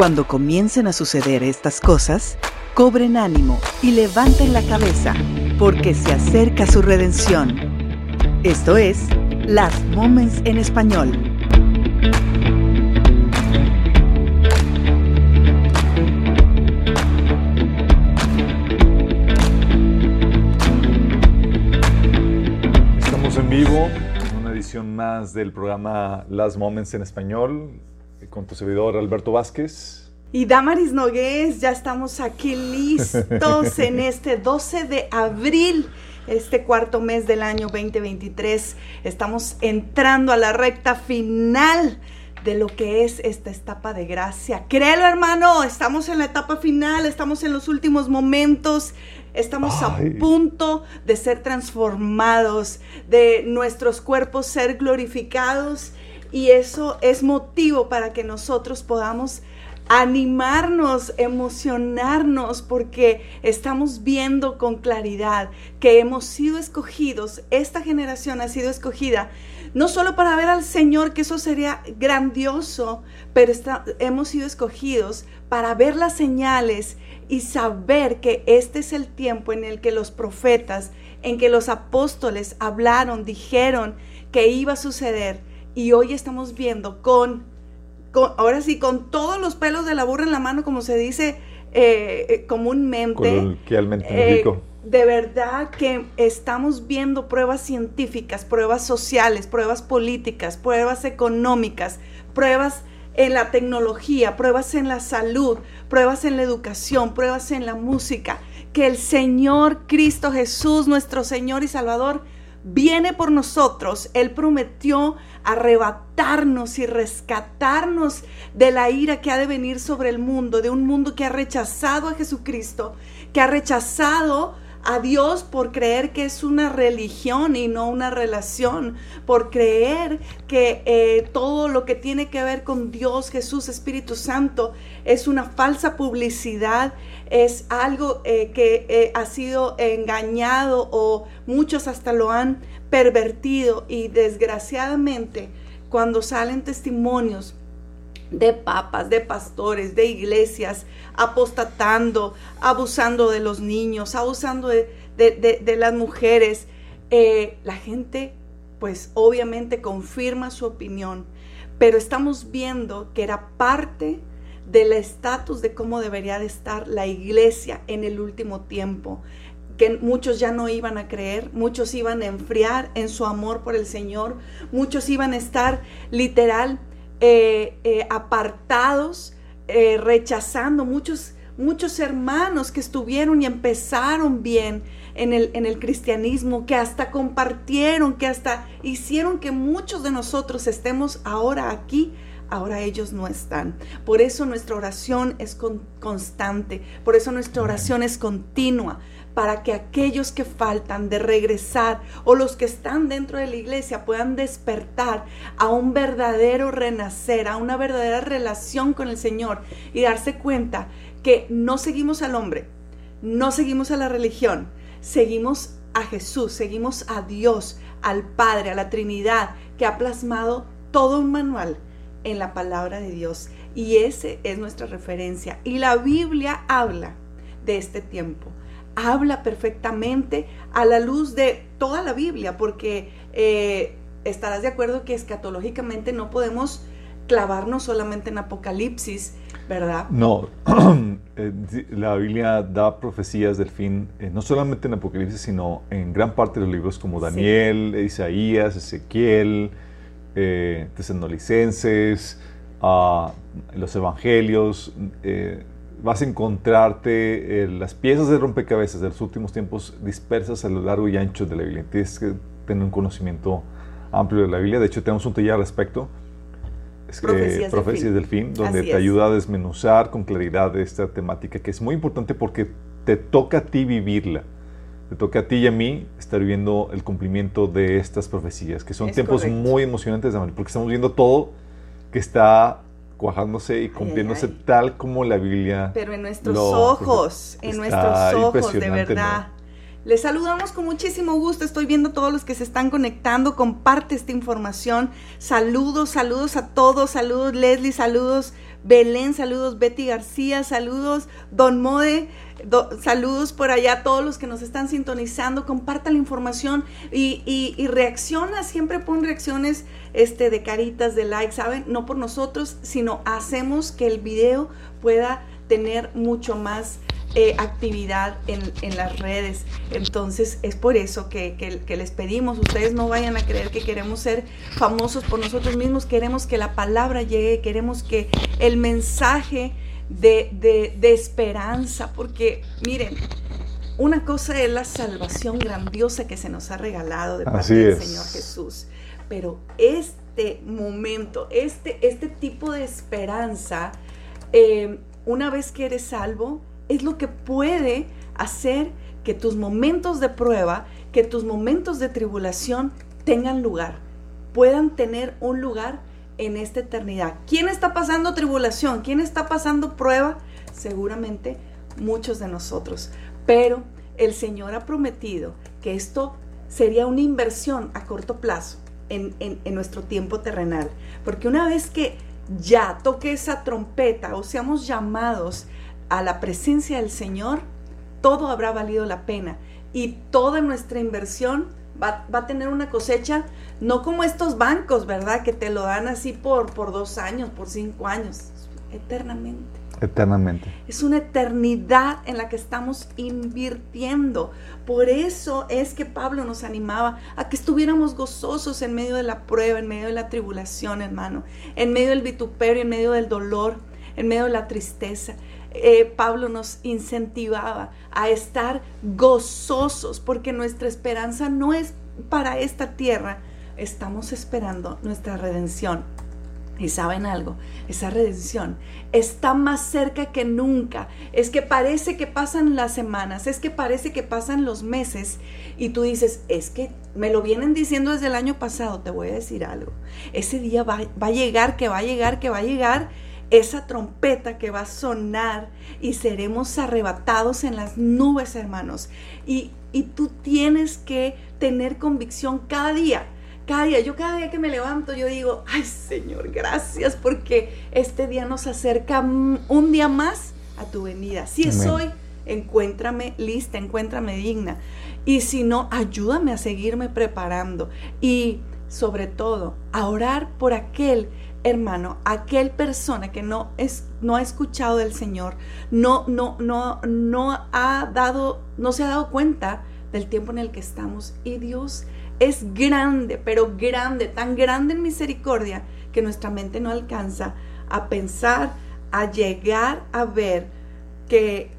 Cuando comiencen a suceder estas cosas, cobren ánimo y levanten la cabeza, porque se acerca su redención. Esto es Las Moments en Español. Estamos en vivo en una edición más del programa Las Moments en Español con tu servidor Alberto Vázquez. Y Damaris Nogués, ya estamos aquí listos en este 12 de abril, este cuarto mes del año 2023. Estamos entrando a la recta final de lo que es esta etapa de gracia. Créelo, hermano, estamos en la etapa final, estamos en los últimos momentos, estamos a punto de ser transformados, de nuestros cuerpos ser glorificados y eso es motivo para que nosotros podamos animarnos, emocionarnos, porque estamos viendo con claridad que hemos sido escogidos, esta generación ha sido escogida, no solo para ver al Señor, que eso sería grandioso, pero hemos sido escogidos para ver las señales y saber que este es el tiempo en el que los profetas, en que los apóstoles hablaron, dijeron que iba a suceder y hoy estamos viendo con, ahora sí, con todos los pelos de la burra en la mano, como se dice eh, eh, comúnmente. Eh, de verdad que estamos viendo pruebas científicas, pruebas sociales, pruebas políticas, pruebas económicas, pruebas en la tecnología, pruebas en la salud, pruebas en la educación, pruebas en la música, que el Señor Cristo Jesús, nuestro Señor y Salvador, viene por nosotros. Él prometió arrebatarnos y rescatarnos de la ira que ha de venir sobre el mundo, de un mundo que ha rechazado a Jesucristo, que ha rechazado a Dios por creer que es una religión y no una relación, por creer que eh, todo lo que tiene que ver con Dios, Jesús, Espíritu Santo es una falsa publicidad, es algo eh, que eh, ha sido engañado o muchos hasta lo han pervertido. Y desgraciadamente cuando salen testimonios de papas, de pastores, de iglesias, apostatando, abusando de los niños, abusando de, las mujeres. Eh, la gente, pues obviamente confirma su opinión, pero estamos viendo que era parte del estatus de cómo debería de estar la iglesia en el último tiempo que muchos ya no iban a creer, muchos iban a enfriar en su amor por el Señor, muchos iban a estar literal eh, eh, apartados, eh, rechazando, muchos, muchos hermanos que estuvieron y empezaron bien en el, en el cristianismo, que hasta compartieron, que hasta hicieron que muchos de nosotros estemos ahora aquí ahora ellos no están. Por eso nuestra oración es constante, por eso nuestra oración es continua, para que aquellos que faltan de regresar o los que están dentro de la iglesia puedan despertar a un verdadero renacer, a una verdadera relación con el Señor y darse cuenta que no seguimos al hombre, no seguimos a la religión, seguimos a Jesús, seguimos a Dios, al Padre, a la Trinidad, que ha plasmado todo un manual en la palabra de Dios. Y ese es nuestra referencia. Y la Biblia habla de este tiempo habla perfectamente a la luz de toda la Biblia, porque eh, estarás de acuerdo que escatológicamente no podemos clavarnos solamente en Apocalipsis, ¿verdad? No, eh, la Biblia da profecías del fin, eh, no solamente en Apocalipsis, sino en gran parte de los libros como Daniel, Isaías, Ezequiel, eh, Tesanolicenses, ah, los Evangelios vas a encontrarte eh, las piezas de rompecabezas de los últimos tiempos dispersas a lo largo y ancho de la Biblia. Tienes que tener un conocimiento amplio de la Biblia. De hecho, tenemos un taller al respecto. Es, Profecías, Profecías del, fin, donde te ayuda a desmenuzar con claridad esta temática que es muy importante porque te toca a ti vivirla. Te toca a ti y a mí estar viviendo el cumplimiento de estas profecías, que son tiempos muy emocionantes, porque estamos viendo todo que está cuajándose y cumpliéndose tal como la Biblia. Pero en nuestros ojos, en nuestros ojos, de verdad. Les saludamos con muchísimo gusto. Estoy viendo todos los que se están conectando. Comparte esta información. Saludos, saludos a todos. Saludos Leslie, saludos Belén, saludos Betty García, saludos Don Mode. saludos por allá a todos los que nos están sintonizando. Comparta la información y, reacciona. Siempre pon reacciones este, de caritas, de likes, ¿saben? No por nosotros, sino hacemos que el video pueda tener mucho más eh, actividad en, las redes. Entonces es por eso que, les pedimos, ustedes no vayan a creer que queremos ser famosos por nosotros mismos, queremos que la palabra llegue, queremos que el mensaje de, esperanza, porque miren, una cosa es la salvación grandiosa que se nos ha regalado de parte del Señor Jesús, pero este momento, este, este tipo de esperanza, eh, una vez que eres salvo, es lo que puede hacer que tus momentos de prueba, que tus momentos de tribulación tengan lugar, puedan tener un lugar en esta eternidad. ¿Quién está pasando tribulación? ¿Quién está pasando prueba? Seguramente muchos de nosotros. Pero el Señor ha prometido que esto sería una inversión a corto plazo en, nuestro tiempo terrenal. Porque una vez que ya toque esa trompeta o seamos llamados a la presencia del Señor, todo habrá valido la pena y toda nuestra inversión va, a tener una cosecha, no como estos bancos, ¿verdad? Que te lo dan así por, por dos años, por cinco años, eternamente. Eternamente. Es una eternidad en la que estamos invirtiendo. Por eso es que Pablo nos animaba a que estuviéramos gozosos en medio de la prueba, en medio de la tribulación, hermano, en medio del vituperio, en medio del dolor, en medio de la tristeza. Eh, Pablo nos incentivaba a estar gozosos porque nuestra esperanza no es para esta tierra, estamos esperando nuestra redención. Y saben algo, esa redención está más cerca que nunca. Es que parece que pasan las semanas, es que parece que pasan los meses y tú dices, es que me lo vienen diciendo desde el año pasado, te voy a decir algo. Ese día va, va a llegar, que va a llegar, que va a llegar esa trompeta que va a sonar y seremos arrebatados en las nubes, hermanos. Y, tú tienes que tener convicción cada día. Cada día, yo cada día que me levanto, yo digo, ay Señor, gracias porque este día nos acerca un día más a tu venida. Si es hoy, encuéntrame lista, encuéntrame digna. Y si no, ayúdame a seguirme preparando. Y sobre todo, a orar por aquel hermano, aquel persona que no es no ha escuchado del Señor, no no no no ha dado no se ha dado cuenta del tiempo en el que estamos y Dios es grande, pero grande, tan grande en misericordia que nuestra mente no alcanza a pensar, a llegar a ver que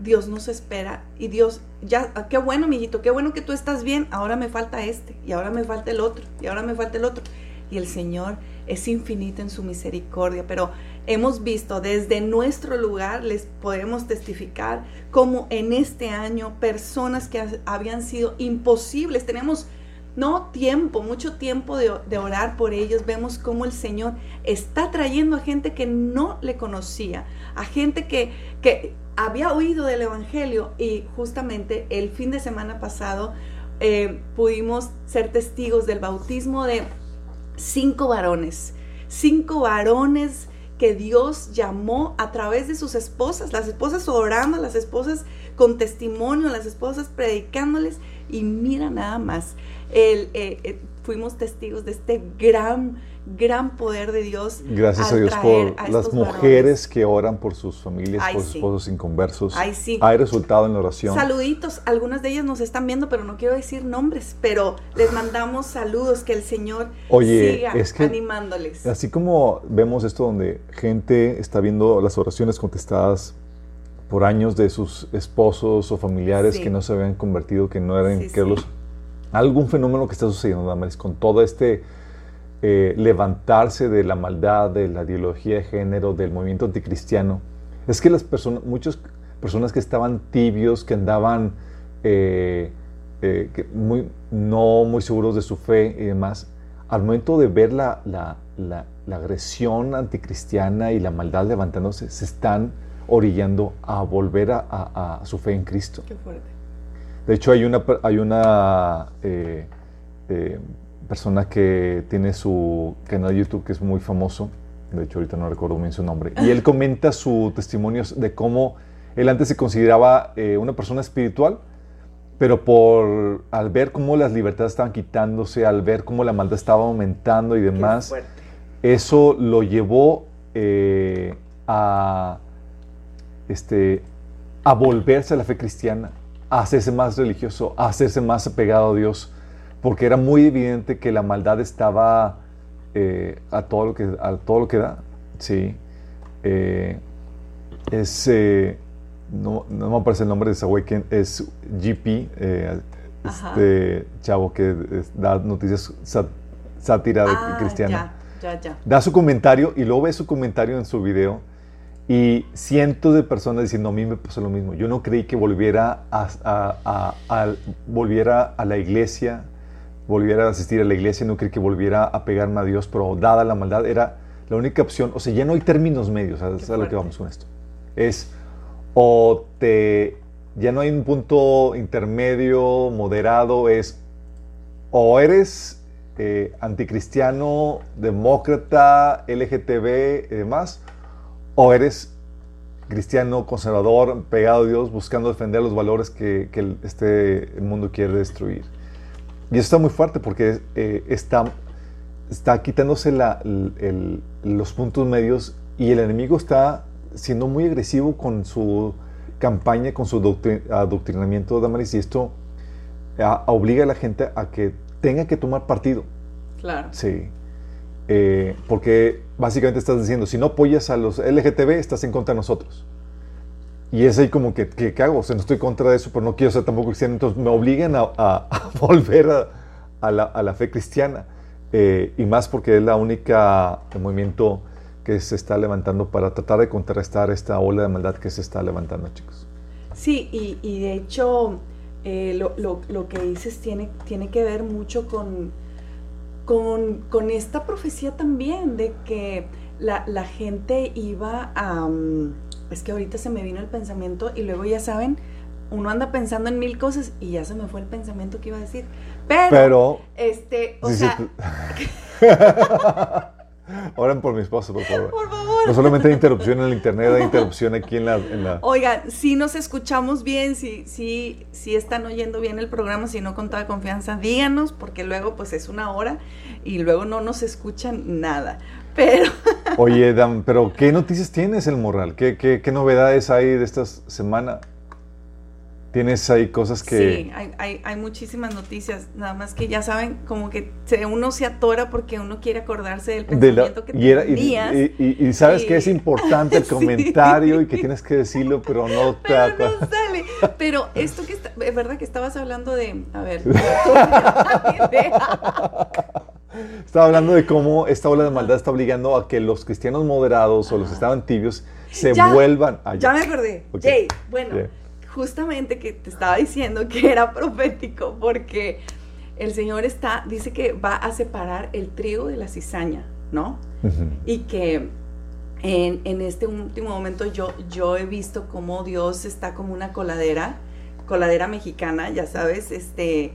Dios nos espera y Dios, ya, qué bueno, mijito, qué bueno que tú estás bien, ahora me falta este, y ahora me falta el otro, y ahora me falta el otro. Y el Señor es infinito en su misericordia, pero hemos visto desde nuestro lugar, les podemos testificar, como en este año personas que habían sido imposibles, tenemos no tiempo, mucho tiempo de, orar por ellos, vemos cómo el Señor está trayendo a gente que no le conocía, a gente que, que había oído del Evangelio y justamente el fin de semana pasado eh, pudimos ser testigos del bautismo de cinco varones, cinco varones que Dios llamó a través de sus esposas, las esposas orando, las esposas con testimonio, las esposas predicándoles. Y mira nada más, el, eh, eh, fuimos testigos de este gran gran poder de Dios. Gracias a Dios por las mujeres que oran por sus familias, por sus esposos inconversos. Hay resultado en la oración. Saluditos, algunas de ellas nos están viendo, pero no quiero decir nombres, pero les mandamos saludos, que el Señor siga animándoles. Así como vemos esto donde gente está viendo las oraciones contestadas por años de sus esposos o familiares que no se habían convertido, que no eran que los algún fenómeno que está sucediendo, Damaris, con todo este eh, levantarse de la maldad, de la ideología de género, del movimiento anticristiano, es que las personas, muchas personas que estaban tibios, que andaban eh, eh, muy, no muy seguros de su fe y demás, al momento de ver la, la, la, agresión anticristiana y la maldad levantándose, se están orillando a volver a, a, su fe en Cristo. Qué fuerte. De hecho, hay una, hay una eh, persona que tiene su canal de YouTube que es muy famoso. De hecho, ahorita no recuerdo bien su nombre. Y él comenta su testimonio de cómo él antes se consideraba eh, una persona espiritual, pero por al ver cómo las libertades estaban quitándose, al ver cómo la maldad estaba aumentando y demás, eso lo llevó a, este, a volverse a la fe cristiana, a hacerse más religioso, a hacerse más apegado a Dios, porque era muy evidente que la maldad estaba eh, a, todo lo que, a todo lo que da. Sí. Eh, es, eh, no, no, me aparece el nombre de ese güey, es GP, este chavo que da noticias sátira ah, cristiana. Ya, ya. Da su comentario y luego ve su comentario en su video y cientos de personas diciendo, a mí me pasó lo mismo. Yo no creí que volviera a, volviera a la iglesia, volviera a asistir a la iglesia, no creí que volviera a pegarme a Dios, pero dada la maldad era la única opción. O sea, ya no hay términos medios, ¿sabes a lo que vamos con esto? Es o te, ya no hay un punto intermedio, moderado, es o eres eh, anticristiano, demócrata, LGTB y demás, o eres cristiano, conservador, pegado a Dios, buscando defender los valores que, este mundo quiere destruir. Y eso está muy fuerte porque eh, está, está quitándose los puntos medios y el enemigo está siendo muy agresivo con su campaña, con su adoctrinamiento de Damaris y esto obliga a la gente a que tenga que tomar partido. Claro. Sí. Eh, porque básicamente estás diciendo, si no apoyas a los LGTB, estás en contra de nosotros. Y es ahí como que, ¿qué, hago? O sea, no estoy contra eso, pero no quiero ser tampoco cristiano, entonces me obligan a, volver a, la, fe cristiana. Eh, y más porque es la única movimiento que se está levantando para tratar de contrarrestar esta ola de maldad que se está levantando, chicos. Sí, y, de hecho, eh, lo, lo, que dices tiene, tiene que ver mucho con con, esta profecía también de que la, gente iba a... Mm, es que ahorita se me vino el pensamiento y luego ya saben, uno anda pensando en mil cosas y ya se me fue el pensamiento que iba a decir. Pero, este, o sea... Oran por mi esposo, por favor. Por favor. No solamente hay interrupción en el internet, hay interrupción aquí en la... En la... Oigan, si nos escuchamos bien, si, si, si están oyendo bien el programa, si no con toda confianza, díganos, porque luego pues es una hora y luego no nos escuchan nada. Pero... Oye, Dan, pero ¿qué noticias tienes, El Morral? ¿Qué, qué, qué novedades hay de esta semana? Tienes ahí cosas que... Sí, hay, hay, muchísimas noticias, nada más que ya saben, como que uno se atora porque uno quiere acordarse del pensamiento que tenías. Y, y, sabes que es importante el comentario y que tienes que decirlo, pero no te pero no sale. Pero esto que está, es verdad que estabas hablando de... A ver. Estaba hablando de cómo esta ola de maldad está obligando a que los cristianos moderados o los que estaban tibios se vuelvan allá. Ya me acordé. Jay, bueno justamente que te estaba diciendo que era profético porque el Señor está, dice que va a separar el trigo de la cizaña, ¿no? Y que en, este último momento yo, yo he visto cómo Dios está como una coladera, coladera mexicana, ya sabes, este,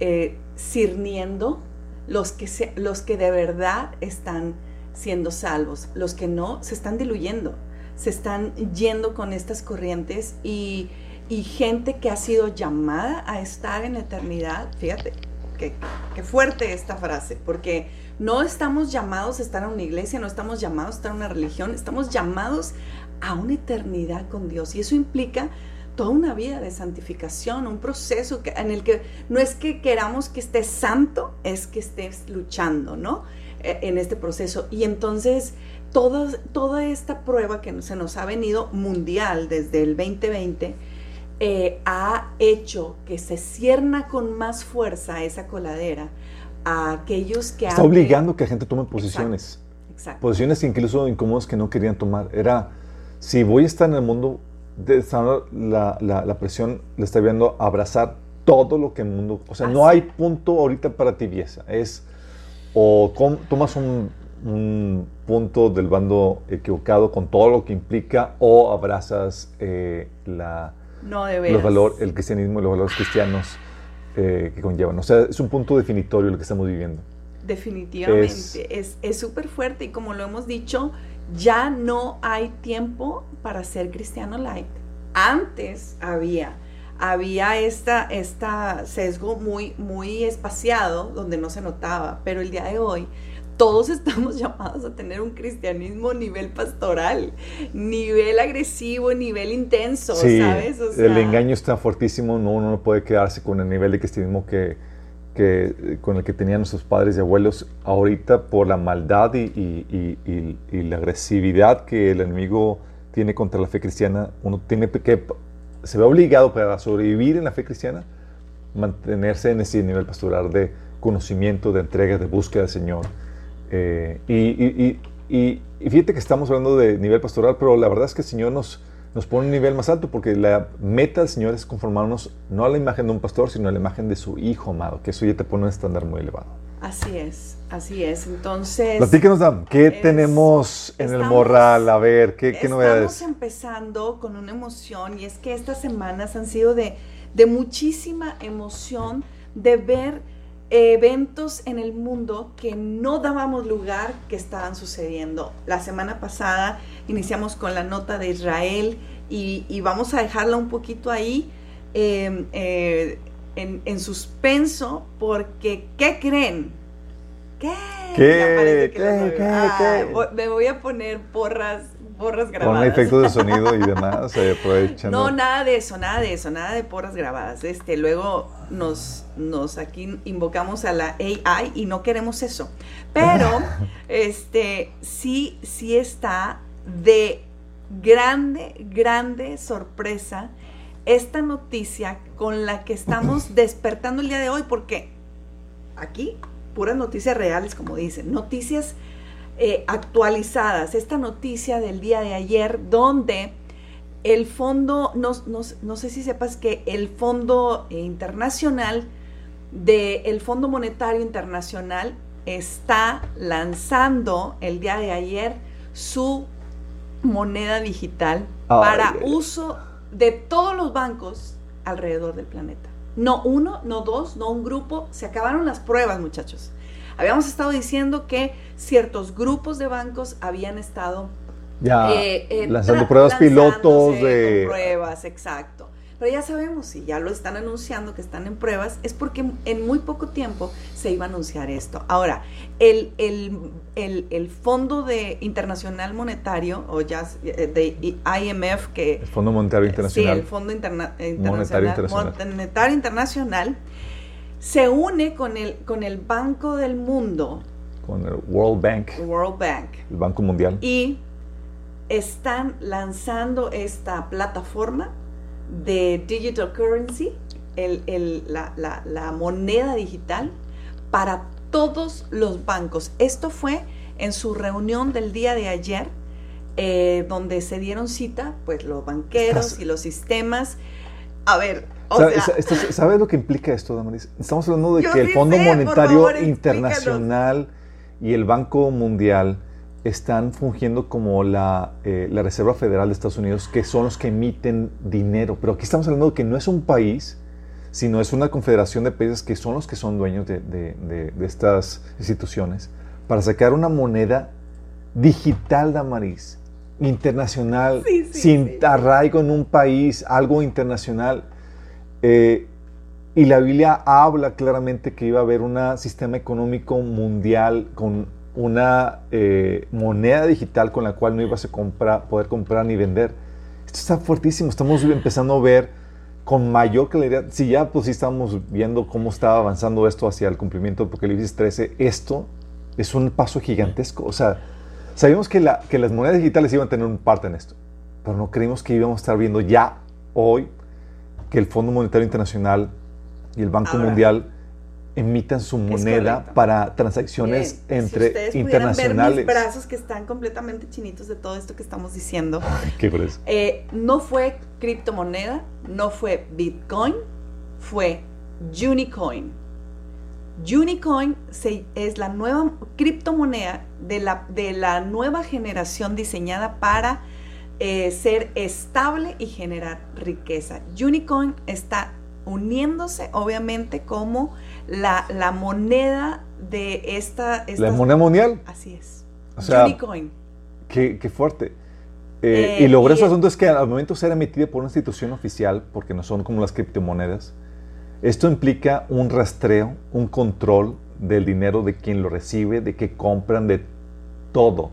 eh, cirniendo los que, se, los que de verdad están siendo salvos, los que no se están diluyendo, se están yendo con estas corrientes y y gente que ha sido llamada a estar en eternidad, fíjate, qué, fuerte esta frase, porque no estamos llamados a estar en una iglesia, no estamos llamados a estar en una religión, estamos llamados a una eternidad con Dios. Y eso implica toda una vida de santificación, un proceso en el que no es que queramos que estés santo, es que estés luchando, ¿no? E, en este proceso. Y entonces, toda, toda esta prueba que se nos ha venido mundial desde el 2020, eh, ha hecho que se cierna con más fuerza esa coladera a aquellos que... Está obligando que la gente tome posiciones. Exacto. Posiciones incluso incómodas que no querían tomar. Era, si voy a estar en el mundo, de, la, la, presión le está viendo abrazar todo lo que el mundo... O sea, no hay punto ahorita para tibieza. Es o tomas un, un, punto del bando equivocado con todo lo que implica o abrazas eh, la No, de los valor, el cristianismo y los valores cristianos eh, que conllevan. O sea, es un punto definitorio lo que estamos viviendo. Definitivamente, es súper fuerte y como lo hemos dicho, ya no hay tiempo para ser cristiano light. Antes había, había esta, esta sesgo muy, muy espaciado donde no se notaba, pero el día de hoy todos estamos llamados a tener un cristianismo nivel pastoral, nivel agresivo, nivel intenso, ¿sabes? el engaño está fuertísimo, no, uno no puede quedarse con el nivel de cristianismo que, con el que tenían nuestros padres y abuelos, ahorita por la maldad y, la agresividad que el enemigo tiene contra la fe cristiana, uno tiene que, se ve obligado para sobrevivir en la fe cristiana, mantenerse en ese nivel pastoral de conocimiento, de entrega, de búsqueda del Señor. Eh, y, fíjate que estamos hablando de nivel pastoral, pero la verdad es que el Señor nos, nos pone un nivel más alto porque la meta del Señor es conformarnos no a la imagen de un pastor, sino a la imagen de su Hijo amado, que eso ya te pone un estándar muy elevado. Así es, así es. Entonces. Platíquenos, Dan, ¿qué tenemos en el morral? A ver, ¿qué, qué novedades? Estamos empezando con una emoción y es que estas semanas han sido de, de muchísima emoción de ver eventos en el mundo que no dábamos lugar que estaban sucediendo. La semana pasada iniciamos con la nota de Israel y, vamos a dejarla un poquito ahí em, eh, en, suspenso porque ¿qué creen? ¿Qué? ¿Qué? ¿Qué? ¿Qué? me voy a poner porras porras grabadas. Con efectos de sonido y demás, aprovechando. No, nada de eso, nada de eso, nada de porras grabadas. Este, luego nos, nos aquí invocamos a la AI y no queremos eso. Pero, este, sí, sí está de grande, grande sorpresa esta noticia con la que estamos despertando el día de hoy, porque aquí puras noticias reales, como dicen, noticias eh, actualizadas. Esta noticia del día de ayer, donde el fondo, no, no, sé si sepas que el Fondo Internacional del el Fondo Monetario Internacional está lanzando el día de ayer su moneda digital para uso de todos los bancos alrededor del planeta. No uno, no dos, no un grupo. Se acabaron las pruebas, muchachos. Habíamos estado diciendo que ciertos grupos de bancos habían estado ya eh, eh, lanzando pruebas pilotos de pruebas, exacto. Pero ya sabemos, si ya lo están anunciando que están en pruebas, es porque en muy poco tiempo se iba a anunciar esto. Ahora, el, el, Fondo de Internacional Monetario, o ya eh, de IMF, que... El Fondo Monetario Internacional. Sí, el Fondo Monetario Internacional. Monetario Internacional se une con el, con el Banco del Mundo. Con el World Bank. World Bank. El Banco Mundial. Y están lanzando esta plataforma de digital currency, el, la, moneda digital, para todos los bancos. Esto fue en su reunión del día de ayer, eh, donde se dieron cita, pues los banqueros y los sistemas. A ver, ¿Sabes lo que implica esto, Damaris? Estamos hablando de que el Fondo Monetario Internacional y el Banco Mundial están fungiendo como la, eh, la, Reserva Federal de Estados Unidos, que son los que emiten dinero. Pero aquí estamos hablando de que no es un país, sino es una confederación de países que son los que son dueños de, de, de, estas instituciones, para sacar una moneda digital, Damaris, internacional, sin arraigo en un país, algo internacional. Eh, y la Biblia habla claramente que iba a haber un sistema económico mundial con una eh, moneda digital con la cual no ibas a poder comprar ni vender. Esto está fuertísimo. Estamos empezando a ver con mayor claridad. Si ya pues sí estamos viendo cómo estaba avanzando esto hacia el cumplimiento de Apocalipsis 13, esto es un paso gigantesco. O sea, sabíamos que, la, que las monedas digitales iban a tener un parte en esto, pero no creímos que íbamos a estar viendo ya hoy que el Fondo Monetario Internacional y el Banco Mundial emitan su moneda para transacciones entre si internacionales. Ver mis brazos que están completamente chinitos de todo esto que estamos diciendo. ¿Qué? Eh, no fue criptomoneda, no fue Bitcoin, fue Unicoin. Unicoin es la nueva criptomoneda de la, de la nueva generación diseñada para eh, ser estable y generar riqueza. Unicoin está uniéndose, obviamente, como la, la moneda de esta, ¿La moneda mundial? Así es. O sea, Unicoin. Qué, qué fuerte. Eh, y lo grueso asunto es que al momento de ser emitida por una institución oficial, porque no son como las criptomonedas, esto implica un rastreo, un control del dinero de quien lo recibe, de que compran, de todo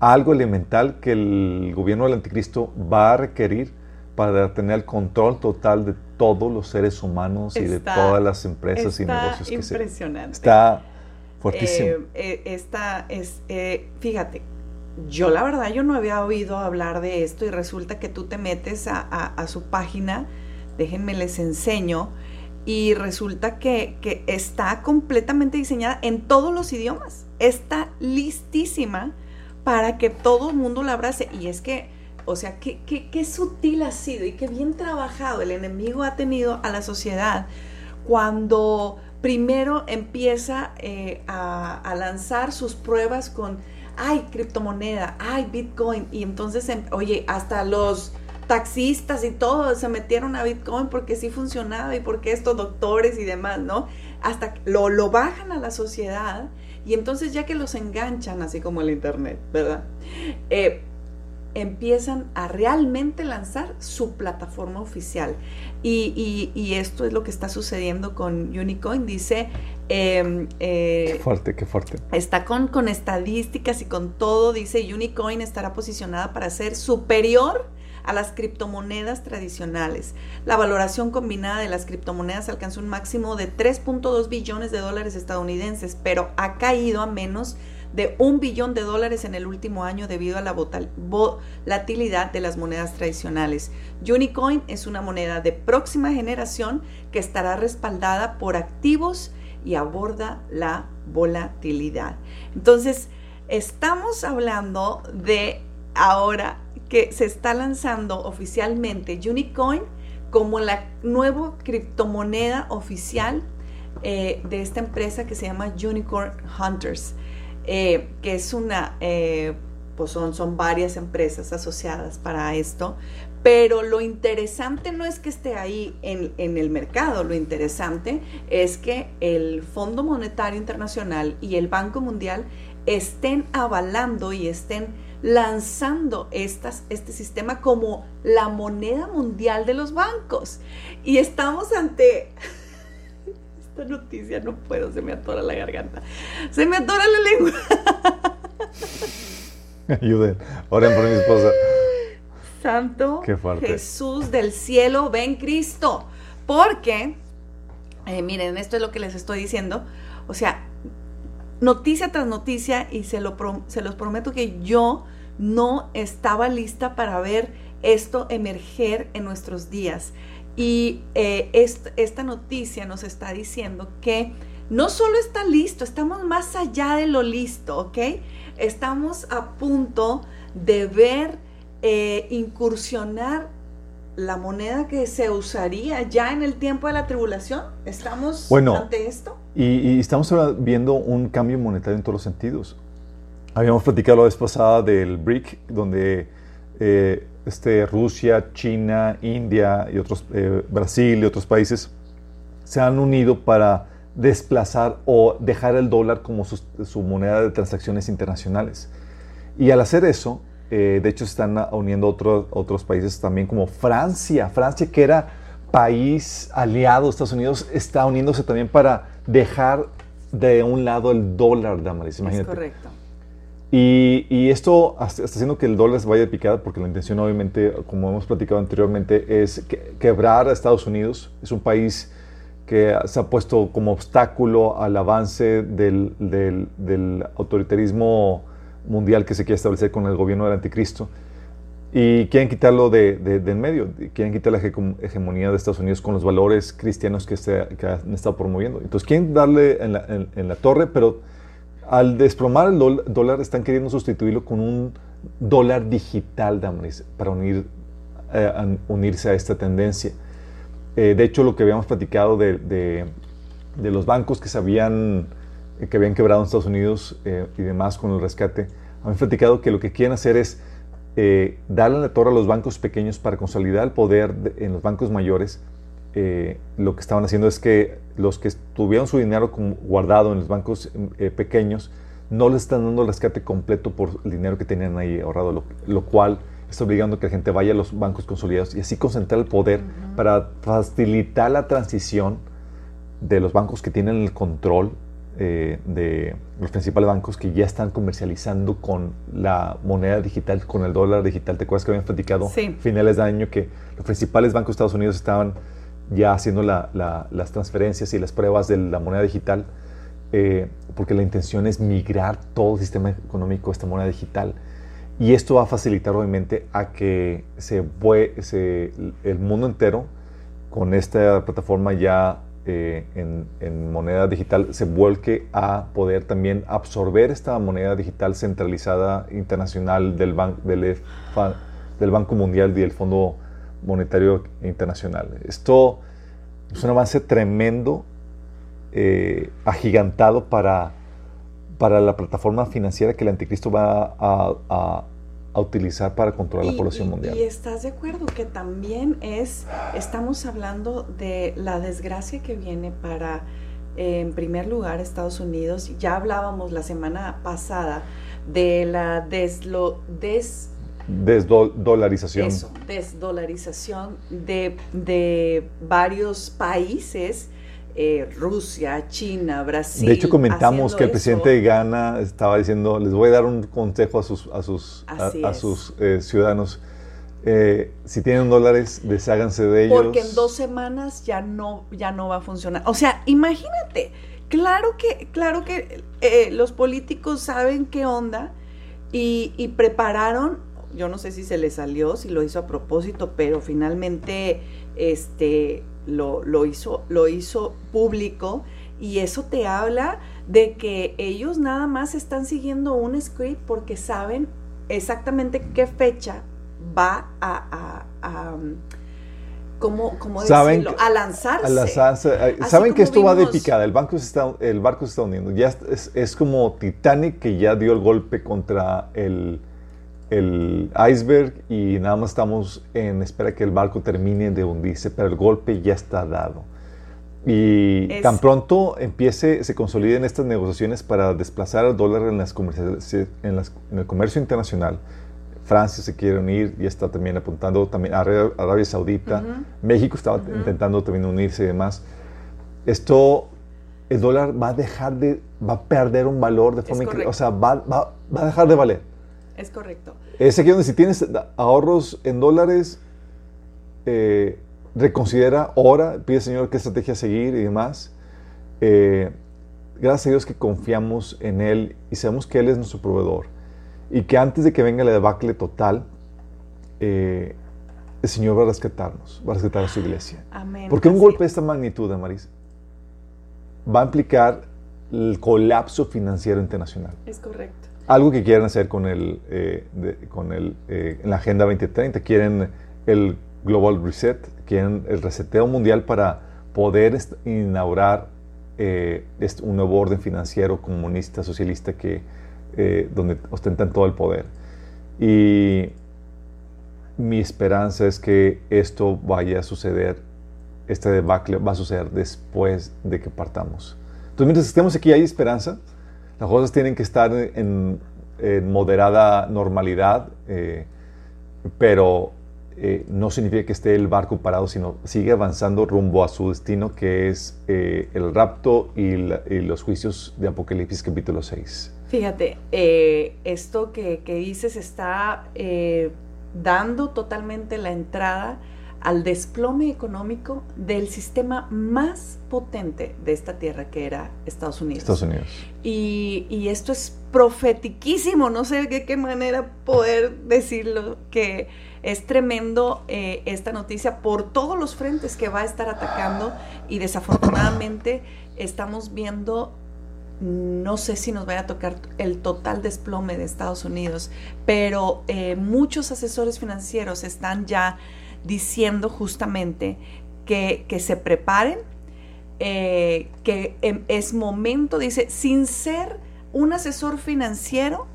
algo elemental que el gobierno del anticristo va a requerir para tener el control total de todos los seres humanos y de todas las empresas y negocios que impresionante. Está fuertísimo. Eh, eh, esta es, eh, fíjate, yo la verdad yo no había oído hablar de esto y resulta que tú te metes a, a su página, déjenme les enseño, y resulta que, que, está completamente diseñada en todos los idiomas. Está listísima para que todo el mundo la abrace. Y es que, o sea, qué, qué, sutil ha sido y qué bien trabajado el enemigo ha tenido a la sociedad cuando primero empieza eh, a, lanzar sus pruebas con, ay, criptomoneda, ay, Bitcoin. Y entonces, em, oye, hasta los taxistas y todo se metieron a Bitcoin porque sí funcionaba y porque estos doctores y demás, ¿no? Hasta lo, lo bajan a la sociedad y entonces ya que los enganchan, así como el Internet, ¿verdad? Eh, empiezan a realmente lanzar su plataforma oficial. Y, esto es lo que está sucediendo con Unicoin. Dice... Em, eh, qué fuerte, qué fuerte. Está con, con estadísticas y con todo. Dice Unicoin estará posicionada para ser superior a las criptomonedas tradicionales. La valoración combinada de las criptomonedas alcanzó un máximo de 3.2 billones de dólares estadounidenses, pero ha caído a menos de un billón de dólares en el último año debido a la volatilidad de las monedas tradicionales. Unicoin es una moneda de próxima generación que estará respaldada por activos y aborda la volatilidad. Entonces, estamos hablando de ahora que se está lanzando oficialmente Unicoin como la nueva criptomoneda oficial eh, de esta empresa que se llama Unicorn Hunters, eh, que es una, eh, pues son, son varias empresas asociadas para esto, pero lo interesante no es que esté ahí en, en, el mercado, lo interesante es que el Fondo Monetario Internacional y el Banco Mundial estén avalando y estén lanzando estas, este sistema como la moneda mundial de los bancos. Y estamos ante... Esta noticia no puedo, se me atora la garganta. Se me atora la lengua. Ayuden, oren por mi esposa. Santo Jesús del cielo, ven Cristo. Porque, eh, miren, esto es lo que les estoy diciendo. O sea, noticia tras noticia, y se, lo, se los prometo que yo no estaba lista para ver esto emerger en nuestros días. Y eh, esta noticia nos está diciendo que no solo está listo, estamos más allá de lo listo, ¿ok? Estamos a punto de ver eh, incursionar la moneda que se usaría ya en el tiempo de la tribulación. ¿Estamos ante esto? Y, y estamos viendo un cambio monetario en todos los sentidos. Habíamos platicado la vez pasada del BRIC, donde eh, este, Rusia, China, India y otros, eh, Brasil y otros países se han unido para desplazar o dejar el dólar como su, moneda de transacciones internacionales. Y al hacer eso, eh, de hecho se están uniendo otros, otros países también como Francia. Francia que era país aliado de Estados Unidos está uniéndose también para dejar de un lado el dólar, Damaris. Imagínate. Es correcto. Y, esto está haciendo que el dólar se vaya de picada porque la intención obviamente, como hemos platicado anteriormente, es quebrar a Estados Unidos. Es un país que se ha puesto como obstáculo al avance del, autoritarismo mundial que se quiere establecer con el gobierno del anticristo. Y quieren quitarlo de, en medio, quieren quitar la hegemonía de Estados Unidos con los valores cristianos que, se, han estado promoviendo. Entonces quieren darle en la, en la torre, pero al desplomar el dólar, están queriendo sustituirlo con un dólar digital, para unir, eh, unirse a esta tendencia. Eh, de hecho, lo que habíamos platicado de, los bancos que se habían, eh, que habían quebrado en Estados Unidos y demás con el rescate, habíamos platicado que lo que quieren hacer es darle la torre a los bancos pequeños para consolidar el poder en los bancos mayores, lo que estaban haciendo es que los que tuvieron su dinero guardado en los bancos eh, pequeños no les están dando el rescate completo por el dinero que tenían ahí ahorrado, lo, cual está obligando a que la gente vaya a los bancos consolidados y así concentrar el poder para facilitar la transición de los bancos que tienen el control eh, de los principales bancos que ya están comercializando con la moneda digital, con el dólar digital. ¿Te acuerdas que habían platicado finales de año que los principales bancos de Estados Unidos estaban ya haciendo las transferencias y las pruebas de la moneda digital? Eh, porque la intención es migrar todo el sistema económico a esta moneda digital. Y esto va a facilitar obviamente a que se, se el mundo entero con esta plataforma ya eh, en, moneda digital se vuelque a poder también absorber esta moneda digital centralizada internacional del, del, del Banco Mundial y del Fondo Monetario Internacional. Esto es un avance tremendo, eh, agigantado para, para la plataforma financiera que el anticristo va a a utilizar para controlar la población mundial. Y estás de acuerdo que también es, estamos hablando de la desgracia que viene para, en primer lugar, Estados Unidos. Ya hablábamos la semana pasada de la deslo, des, desdolarización. Eso, desdolarización de, de varios países eh, Rusia, China, Brasil. De hecho, comentamos que el presidente de Ghana estaba diciendo, les voy a dar un consejo a sus, a sus, a, sus eh, ciudadanos. Eh, si tienen dólares, desháganse de ellos. Porque en dos semanas ya no, ya no va a funcionar. O sea, imagínate, claro que, claro que los políticos saben qué onda y, y prepararon, yo no sé si se les salió, si lo hizo a propósito, pero finalmente, este, lo, hizo, lo hizo público y eso te habla de que ellos nada más están siguiendo un script porque saben exactamente qué fecha va a, a, um, ¿cómo, decirlo? a lanzarse. saben que esto va de picada, el, banco se está, el barco se está hundiendo. Ya es, es, como Titanic que ya dio el golpe contra el, el iceberg y nada más estamos en espera que el barco termine de hundirse, pero el golpe ya está dado. Y tan pronto empiece, se consoliden estas negociaciones para desplazar al dólar en, las en, en el comercio internacional. Francia se quiere unir, y está también apuntando también a Arabia Saudita. México estaba intentando también unirse y demás. Esto, el dólar va a dejar de, va a perder un valor de forma increíble. O sea, va, va, va a dejar de valer. Es correcto. Es aquí donde si tienes ahorros en dólares, eh, reconsidera ahora, pide Señor qué estrategia seguir y demás. Eh, gracias a Dios que confiamos en Él y sabemos que Él es nuestro proveedor. Y que antes de que venga la debacle total, eh, el Señor va a rescatarnos, va a rescatar a su iglesia. Amén. Porque un golpe de esta magnitud, Amaris, va a implicar el colapso financiero internacional. Es correcto algo que quieren hacer con, el, eh, con el, eh, la Agenda 2030. Quieren el Global Reset, quieren el reseteo mundial para poder inaugurar eh, un nuevo orden financiero comunista, socialista, que, donde ostentan todo el poder. Y mi esperanza es que esto vaya a suceder, este debacle va a suceder después de que partamos. Entonces, mientras estemos aquí, hay esperanza las cosas tienen que estar en, moderada normalidad, eh, pero eh, no significa que esté el barco parado, sino sigue avanzando rumbo a su destino, que es eh, el rapto y, los juicios de Apocalipsis capítulo 6. Fíjate, esto que, que, dices está dando totalmente la entrada al desplome económico del sistema más potente de esta tierra que era Estados Unidos. Estados Unidos. Y, esto es profetiquísimo, no sé de qué manera poder decirlo, que es tremendo eh, esta noticia por todos los frentes que va a estar atacando y desafortunadamente estamos viendo no sé si nos vaya a tocar el total desplome de Estados Unidos, pero eh, muchos asesores financieros están ya diciendo justamente que, se preparen, eh, que em, es momento, dice, sin ser un asesor financiero,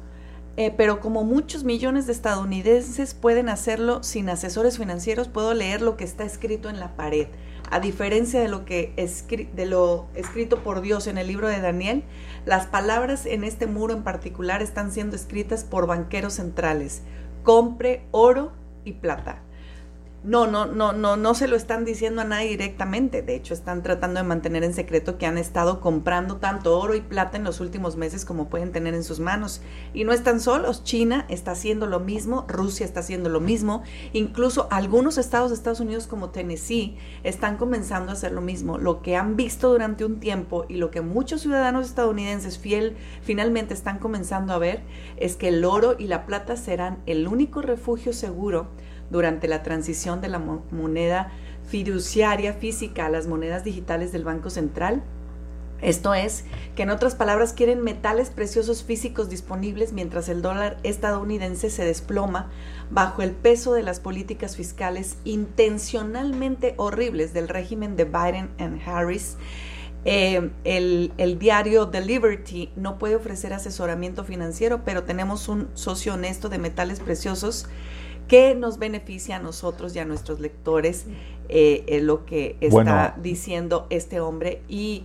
eh, pero como muchos millones de estadounidenses pueden hacerlo sin asesores financieros, puedo leer lo que está escrito en la pared. A diferencia de lo, que de lo escrito por Dios en el libro de Daniel, las palabras en este muro en particular están siendo escritas por banqueros centrales. Compre oro y plata no, no, no, no, no se lo están diciendo a nadie directamente. De hecho, están tratando de mantener en secreto que han estado comprando tanto oro y plata en los últimos meses como pueden tener en sus manos. Y no están solos. China está haciendo lo mismo, Rusia está haciendo lo mismo. Incluso algunos estados de Estados Unidos como Tennessee están comenzando a hacer lo mismo. Lo que han visto durante un tiempo y lo que muchos ciudadanos estadounidenses fiel finalmente están comenzando a ver es que el oro y la plata serán el único refugio seguro durante la transición de la moneda fiduciaria física a las monedas digitales del Banco Central. Esto es, que en otras palabras quieren metales preciosos físicos disponibles mientras el dólar estadounidense se desploma bajo el peso de las políticas fiscales intencionalmente horribles del régimen de Biden y Harris. Eh, el, diario The Liberty no puede ofrecer asesoramiento financiero, pero tenemos un socio honesto de metales preciosos ¿Qué nos beneficia a nosotros y a nuestros lectores eh, es lo que está diciendo este hombre? Y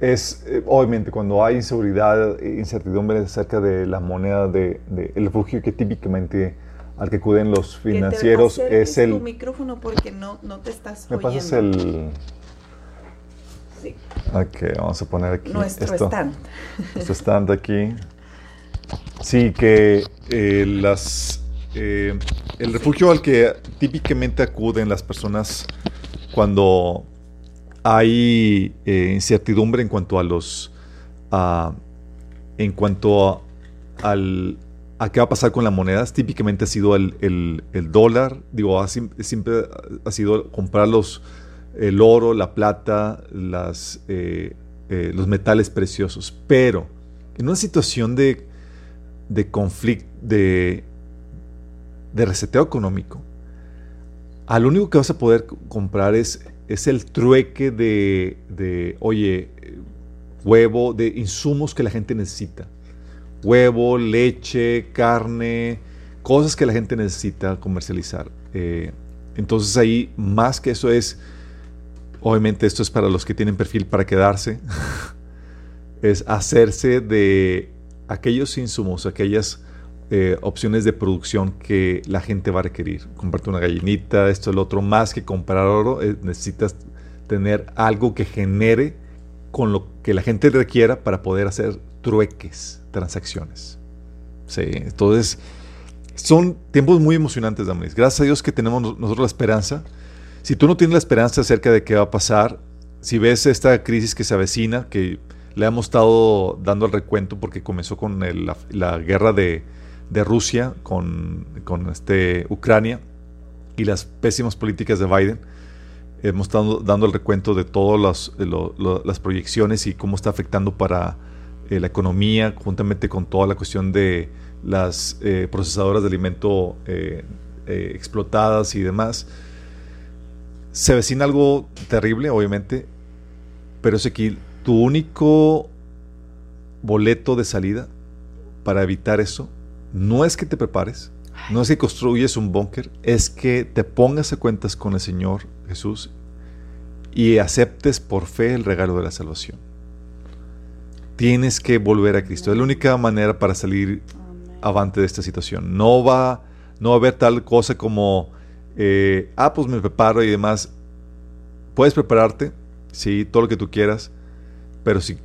es, eh, obviamente cuando hay inseguridad, e incertidumbre acerca de la moneda de, el refugio que típicamente al que acuden los financieros es el tu micrófono porque no, no te estás me pasas el sí. ok vamos a poner aquí nuestro stand. Nuestro stand aquí. Sí que eh, las eh, el refugio al que típicamente acuden las personas cuando hay eh, incertidumbre en cuanto a los en cuanto a, al, a qué va a pasar con las monedas típicamente ha sido el, dólar. Digo siempre ha sido comprar los el oro la plata las eh, los metales preciosos. Pero en una situación de de conflicto de de reseteo económico, al único que vas a poder comprar es, es el trueque de, de, oye, huevo, de insumos que la gente necesita. Huevo, leche, carne, cosas que la gente necesita comercializar. Eh, entonces ahí, más que eso es, obviamente esto es para los que tienen perfil para quedarse, es hacerse de aquellos insumos, aquellas eh, opciones de producción que la gente va a requerir. Comprarte una gallinita, esto, el otro, más que comprar oro, eh, necesitas tener algo que genere con lo que la gente requiera para poder hacer trueques, transacciones. Sí, entonces son tiempos muy emocionantes, Damaris. Gracias a Dios que tenemos nosotros la esperanza. Si tú no tienes la esperanza acerca de qué va a pasar, si ves esta crisis que se avecina, que le hemos estado dando el recuento porque comenzó con la guerra de, de Rusia con, con este, Ucrania y las pésimas políticas de Biden. Hemos estado dando el recuento de todas las, proyecciones y cómo está afectando para eh, la economía, juntamente con toda la cuestión de las eh, procesadoras de alimento eh, explotadas y demás. Se avecina algo terrible, obviamente, pero es aquí tu único boleto de salida para evitar eso no es que te prepares, no es que construyes un búnker, es que te pongas a cuentas con el Señor Jesús y aceptes por fe el regalo de la salvación. Tienes que volver a Cristo. Es la única manera para salir avante de esta situación. No va, no va a haber tal cosa como, eh, ah, pues me preparo y demás. Puedes prepararte, sí, todo lo que tú quieras, pero si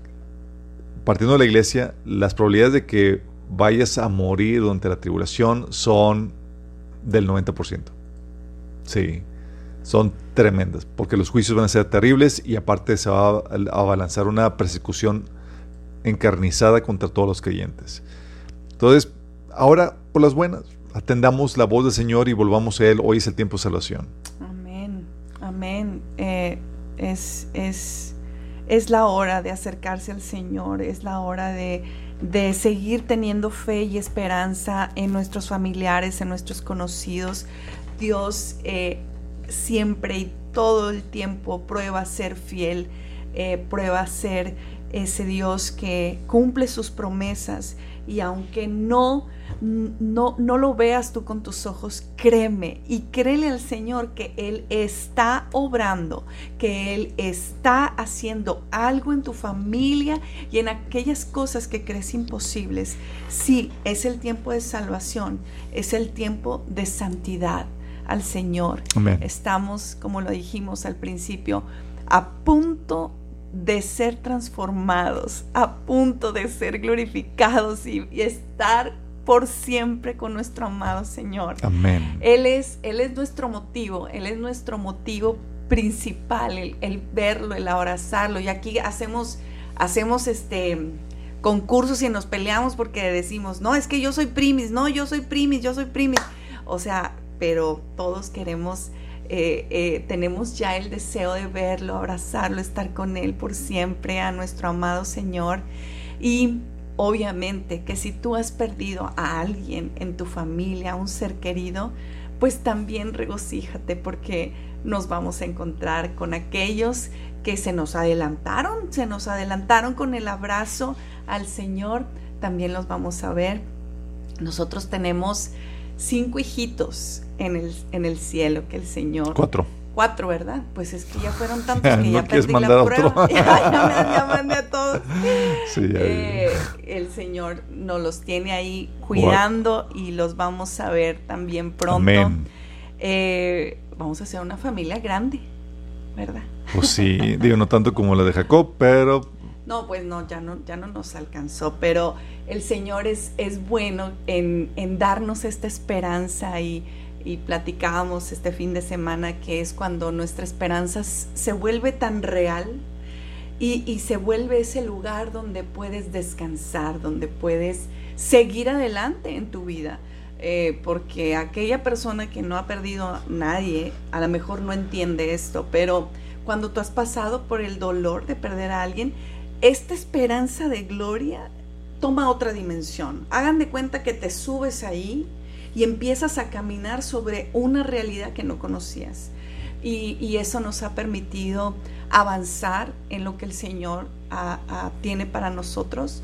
partiendo de la iglesia, las probabilidades de que vayas a morir durante la tribulación son del 90%. Sí, son tremendas, porque los juicios van a ser terribles y aparte se va a balanzar una persecución encarnizada contra todos los creyentes. Entonces, ahora por las buenas, atendamos la voz del Señor y volvamos a Él. Hoy es el tiempo de salvación. Amén, amén. Eh, es, es, es la hora de acercarse al Señor, es la hora de de seguir teniendo fe y esperanza en nuestros familiares, en nuestros conocidos. Dios eh, siempre y todo el tiempo prueba ser fiel, eh, prueba ser ese Dios que cumple sus promesas y aunque no, no, no lo veas tú con tus ojos, créeme y créele al Señor que Él está obrando, que Él está haciendo algo en tu familia y en aquellas cosas que crees imposibles. Sí, es el tiempo de salvación, es el tiempo de santidad al Señor. Estamos, como lo dijimos al principio, a punto de ser transformados, a punto de ser glorificados y, estar por siempre con nuestro amado Señor. Amén. Él es, Él es nuestro motivo, Él es nuestro motivo principal, el, verlo, el abrazarlo. Y aquí hacemos, hacemos este concursos y nos peleamos porque decimos, no, es que yo soy primis, no, yo soy primis, yo soy primis. O sea, pero todos queremos eh, eh, tenemos ya el deseo de verlo, abrazarlo, estar con Él por siempre, a nuestro amado Señor. Y obviamente que si tú has perdido a alguien en tu familia, a un ser querido, pues también regocíjate porque nos vamos a encontrar con aquellos que se nos adelantaron, se nos adelantaron con el abrazo al Señor, también los vamos a ver. Nosotros tenemos cinco hijitos en el, en el cielo que el Señor. Cuatro. Cuatro, ¿verdad? Pues es que ya fueron tantos que ya perdí la prueba. ya, ya, mandé a todos. Sí, eh, el Señor nos los tiene ahí cuidando y los vamos a ver también pronto. Amén. Eh, vamos a ser una familia grande, ¿verdad? Pues sí, digo, no tanto como la de Jacob, pero no, pues no, ya no, ya no nos alcanzó, pero el Señor es, es bueno en, darnos esta esperanza y, y platicábamos este fin de semana que es cuando nuestra esperanza se vuelve tan real y, se vuelve ese lugar donde puedes descansar, donde puedes seguir adelante en tu vida. Eh, porque aquella persona que no ha perdido a nadie, a lo mejor no entiende esto, pero cuando tú has pasado por el dolor de perder a alguien, esta esperanza de gloria toma otra dimensión. Hagan de cuenta que te subes ahí y empiezas a caminar sobre una realidad que no conocías. Y, eso nos ha permitido avanzar en lo que el Señor tiene para nosotros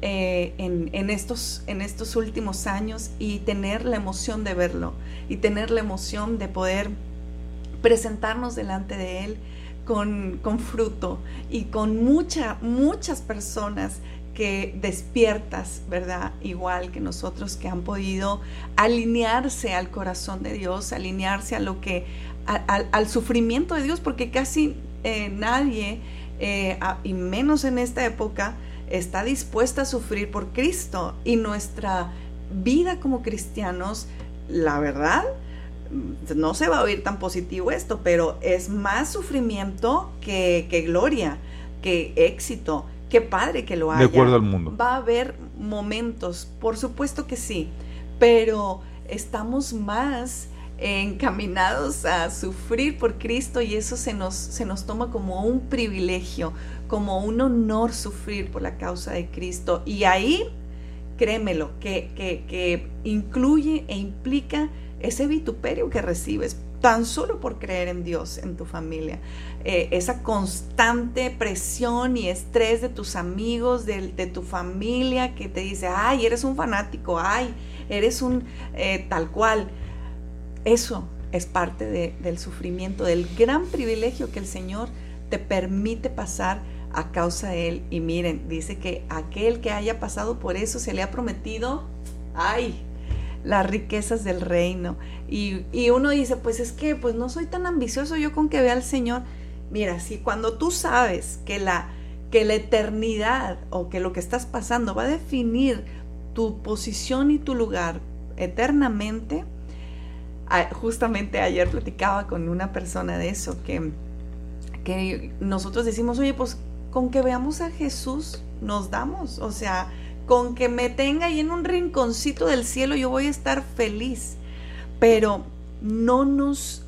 eh, en, estos, en estos últimos años y tener la emoción de verlo y tener la emoción de poder presentarnos delante de Él con, fruto y con mucha, muchas personas que despiertas, ¿verdad? Igual que nosotros que han podido alinearse al corazón de Dios, alinearse a lo que, al sufrimiento de Dios, porque casi eh, nadie, eh, y menos en esta época, está dispuesta a sufrir por Cristo. Y nuestra vida como cristianos, la verdad, no se va a oír tan positivo esto, pero es más sufrimiento que, gloria, que éxito. Qué padre que lo haya. De acuerdo al mundo. Va a haber momentos, por supuesto que sí, pero estamos más encaminados a sufrir por Cristo y eso se nos, se nos toma como un privilegio, como un honor sufrir por la causa de Cristo. Y ahí, créemelo, que, que, que incluye e implica ese vituperio que recibes tan solo por creer en Dios, en tu familia, eh, esa constante presión y estrés de tus amigos, de, tu familia que te dice, ay, eres un fanático, ay, eres un eh, tal cual. Eso es parte del sufrimiento, del gran privilegio que el Señor te permite pasar a causa de Él. Y miren, dice que aquel que haya pasado por eso se le ha prometido, ay, las riquezas del reino. Y, uno dice, pues es que pues no soy tan ambicioso yo con que vea al Señor. Mira, si cuando tú sabes que la, que la eternidad o que lo que estás pasando va a definir tu posición y tu lugar eternamente, justamente ayer platicaba con una persona de eso, que, que nosotros decimos, oye, pues con que veamos a Jesús nos damos, o sea, con que me tenga ahí en un rinconcito del cielo, yo voy a estar feliz. Pero no nos,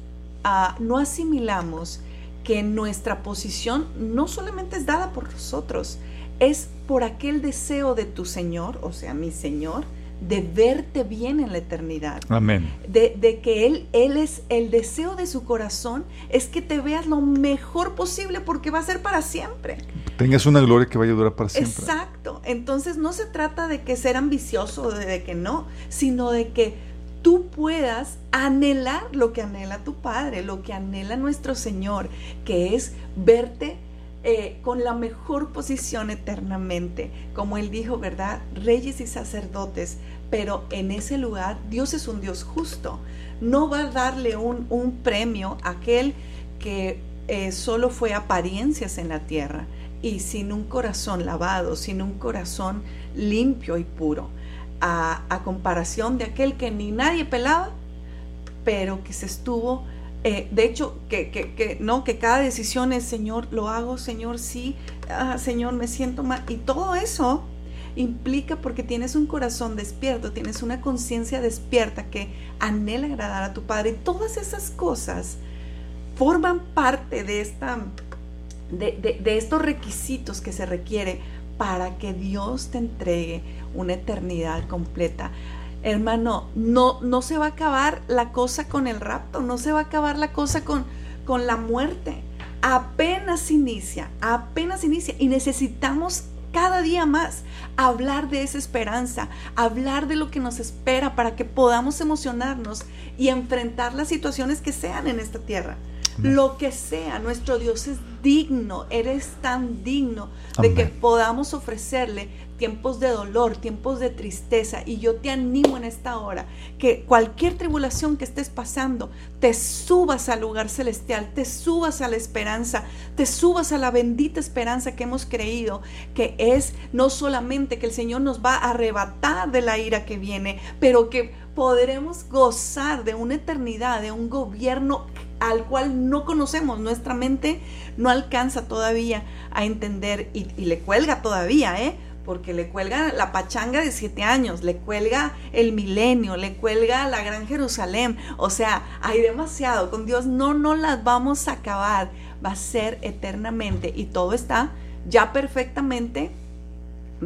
ah, no asimilamos que nuestra posición no solamente es dada por nosotros, es por aquel deseo de tu Señor, o sea, mi Señor, de verte bien en la eternidad. Amén. De, de, que él, él es el deseo de su corazón, es que te veas lo mejor posible porque va a ser para siempre. tengas una gloria que vaya a durar para siempre. Exacto. Entonces no se trata de que ser ambicioso, de que no, sino de que tú puedas anhelar lo que anhela tu Padre, lo que anhela nuestro Señor, que es verte eh, con la mejor posición eternamente. Como Él dijo, ¿verdad? Reyes y sacerdotes, pero en ese lugar Dios es un Dios justo. No va a darle un, premio a aquel que eh, solo fue apariencias en la tierra y sin un corazón lavado, sin un corazón limpio y puro a, comparación de aquel que ni nadie pelaba, pero que se estuvo, eh, de hecho, que, no, que cada decisión es, Señor, lo hago, Señor, sí, ah, Señor, me siento mal. Y todo eso implica porque tienes un corazón despierto, tienes una conciencia despierta que anhela agradar a tu Padre. Y todas esas cosas forman parte de, esta, de, de estos requisitos que se requiere para que Dios te entregue una eternidad completa. Hermano, no, no se va a acabar la cosa con el rapto, no se va a acabar la cosa con, con la muerte. Apenas inicia, apenas inicia y necesitamos cada día más hablar de esa esperanza, hablar de lo que nos espera para que podamos emocionarnos y enfrentar las situaciones que sean en esta tierra. Lo que sea, nuestro Dios es digno, eres tan digno de que podamos ofrecerle tiempos de dolor, tiempos de tristeza. Y yo te animo en esta hora que cualquier tribulación que estés pasando, te subas al lugar celestial, te subas a la esperanza, te subas a la bendita esperanza que hemos creído, que es no solamente que el Señor nos va a arrebatar de la ira que viene, pero que podremos gozar de una eternidad, de un gobierno al cual no conocemos. Nuestra mente no alcanza todavía a entender y, le cuelga todavía, ¿eh? porque le cuelga la pachanga de siete años, le cuelga el milenio, le cuelga la gran Jerusalén. O sea, hay demasiado. Con Dios no nos las vamos a acabar. Va a ser eternamente. Y todo está ya perfectamente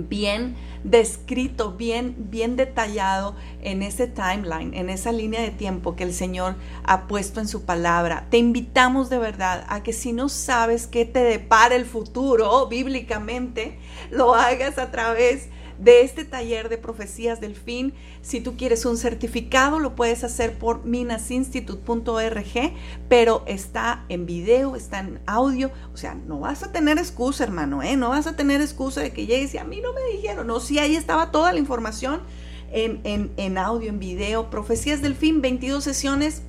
bien descrito, bien, bien detallado en ese timeline, en esa línea de tiempo que el Señor ha puesto en su palabra. Te invitamos de verdad a que si no sabes qué te depara el futuro bíblicamente, lo hagas a través de este taller de profecías del fin. Si tú quieres un certificado, lo puedes hacer por minasinstitute.org, pero está en video, está en audio. O sea, no vas a tener excusa, hermano, ¿eh? No vas a tener excusa de que llegues y a mí no me dijeron. No, sí, ahí estaba toda la información en, en, en audio, en video. Profecías del fin, 22 sesiones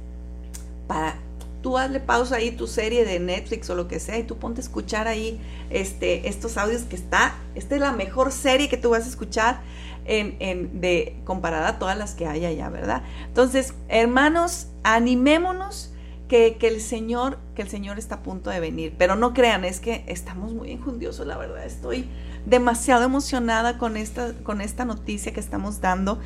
para tú hazle pausa ahí tu serie de Netflix o lo que sea y tú ponte a escuchar ahí este, estos audios que está, esta es la mejor serie que tú vas a escuchar en, en, de, comparada a todas las que hay allá, ¿verdad? Entonces, hermanos, animémonos que, que, el Señor, que el Señor está a punto de venir, pero no crean, es que estamos muy enjundiosos, la verdad, estoy demasiado emocionada con esta, con esta noticia que estamos dando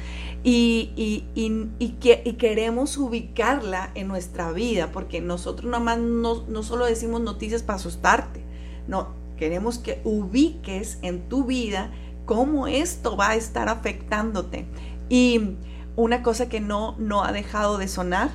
y, y, que, queremos ubicarla en nuestra vida, porque nosotros nomás no, no solo decimos noticias para asustarte, no, queremos que ubiques en tu vida cómo esto va a estar afectándote. Y una cosa que no, no ha dejado de sonar,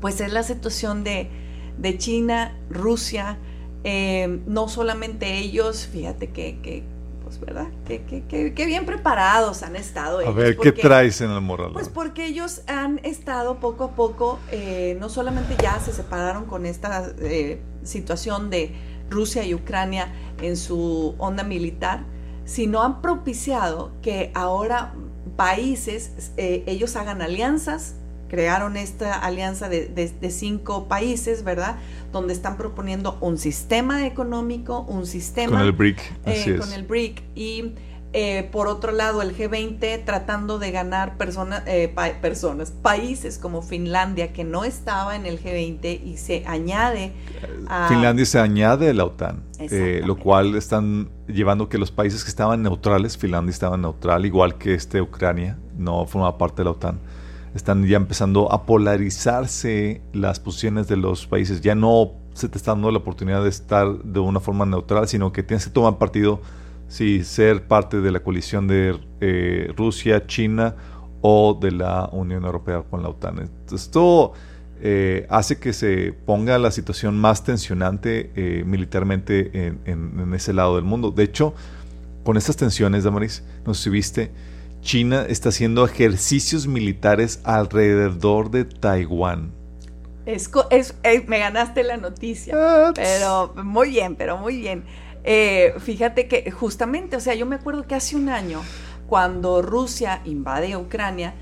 pues es la situación de, de China, Rusia, eh, no solamente ellos, fíjate que, pues, ¿verdad? Que, bien preparados han estado. a ver, ¿qué traes en el moral? Pues porque ellos han estado poco a poco, eh, no solamente ya se separaron con esta eh, situación de Rusia y Ucrania en su onda militar, sino han propiciado que ahora países, ellos hagan alianzas crearon esta alianza de, cinco países, ¿verdad? Donde están proponiendo un sistema económico, un sistema... Con el BRIC, eh, Con el BRIC. Y eh, por otro lado, el G20 tratando de ganar personas, eh, personas, países como Finlandia, que no estaba en el G20 y se añade a... Finlandia se añade a la OTAN, lo cual están llevando que los países que estaban neutrales, Finlandia estaba neutral, igual que este Ucrania, no formaba parte de la OTAN están ya empezando a polarizarse las posiciones de los países. Ya no se te está dando la oportunidad de estar de una forma neutral, sino que tienes que tomar partido si ser parte de la coalición de eh, Rusia, China o de la Unión Europea con la OTAN. Esto eh, hace que se ponga la situación más tensionante eh, militarmente en, ese lado del mundo. De hecho, con estas tensiones, Damaris, no sé China está haciendo ejercicios militares alrededor de Taiwán. Es, me ganaste la noticia, pero muy bien, pero muy bien. Eh, fíjate que justamente, o sea, yo me acuerdo que hace un año, cuando Rusia invade Ucrania,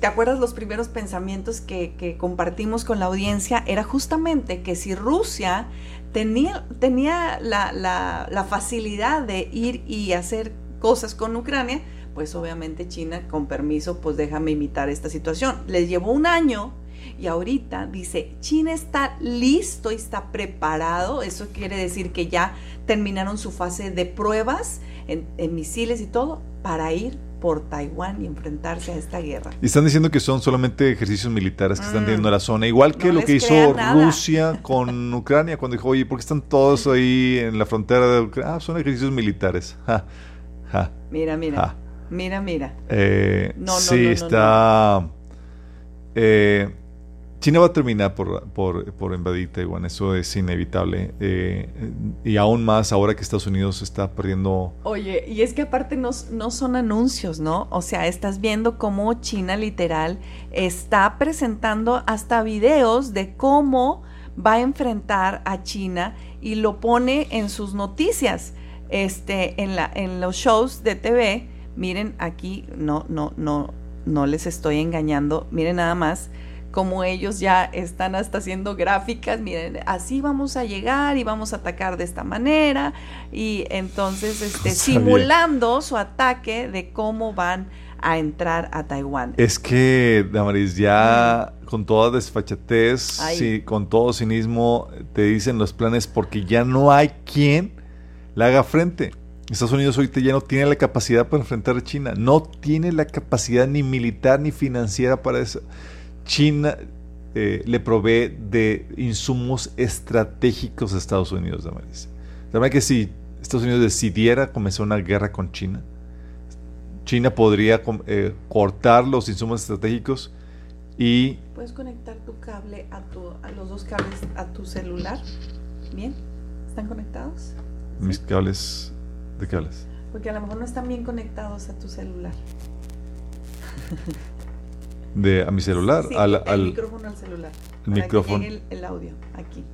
¿Te acuerdas los primeros pensamientos que, compartimos con la audiencia? Era justamente que si Rusia tenía, tenía la, facilidad de ir y hacer cosas con Ucrania, pues obviamente China, con permiso, pues déjame imitar esta situación. Les llevó un año y ahorita dice, China está listo y está preparado. Eso quiere decir que ya terminaron su fase de pruebas en, en misiles y todo para ir por Taiwán y enfrentarse a esta guerra. Y están diciendo que son solamente ejercicios militares que están teniendo la zona, igual que lo que hizo Rusia con Ucrania cuando dijo, oye, ¿por qué están todos ahí en la frontera de Ucrania? Ah, son ejercicios militares. Mira, mira. Mira, mira. Eh, no, no, sí, está... Eh, China va a terminar por, por, por, invadir Taiwán, eso es inevitable. Eh, y aún más ahora que Estados Unidos está perdiendo... Oye, y es que aparte no, no son anuncios, ¿no? O sea, estás viendo cómo China literal está presentando hasta videos de cómo va a enfrentar a China y lo pone en sus noticias, este, en, la, en los shows de TV. Miren aquí, no, no, no, no les estoy engañando, miren nada más como ellos ya están hasta haciendo gráficas, miren, así vamos a llegar y vamos a atacar de esta manera. Y entonces este, simulando su ataque de cómo van a entrar a Taiwán. Es que, Damaris, ya con toda desfachatez, con todo cinismo, te dicen los planes porque ya no hay quien le haga frente. Estados Unidos ahorita ya no tiene la capacidad para enfrentar a China, no tiene la capacidad ni militar ni financiera para eso. China eh, le provee de insumos estratégicos a Estados Unidos, de verdad que si Estados Unidos decidiera comenzar una guerra con China, China podría eh, cortar los insumos estratégicos y... ¿Puedes conectar tu cable a, tu, a los dos cables a tu celular? ¿Bien? ¿Están conectados? Mis cables... ¿De cables? Porque a lo mejor no están bien conectados a tu celular. de a mi celular. al, el micrófono al celular. El micrófono. el, audio aquí.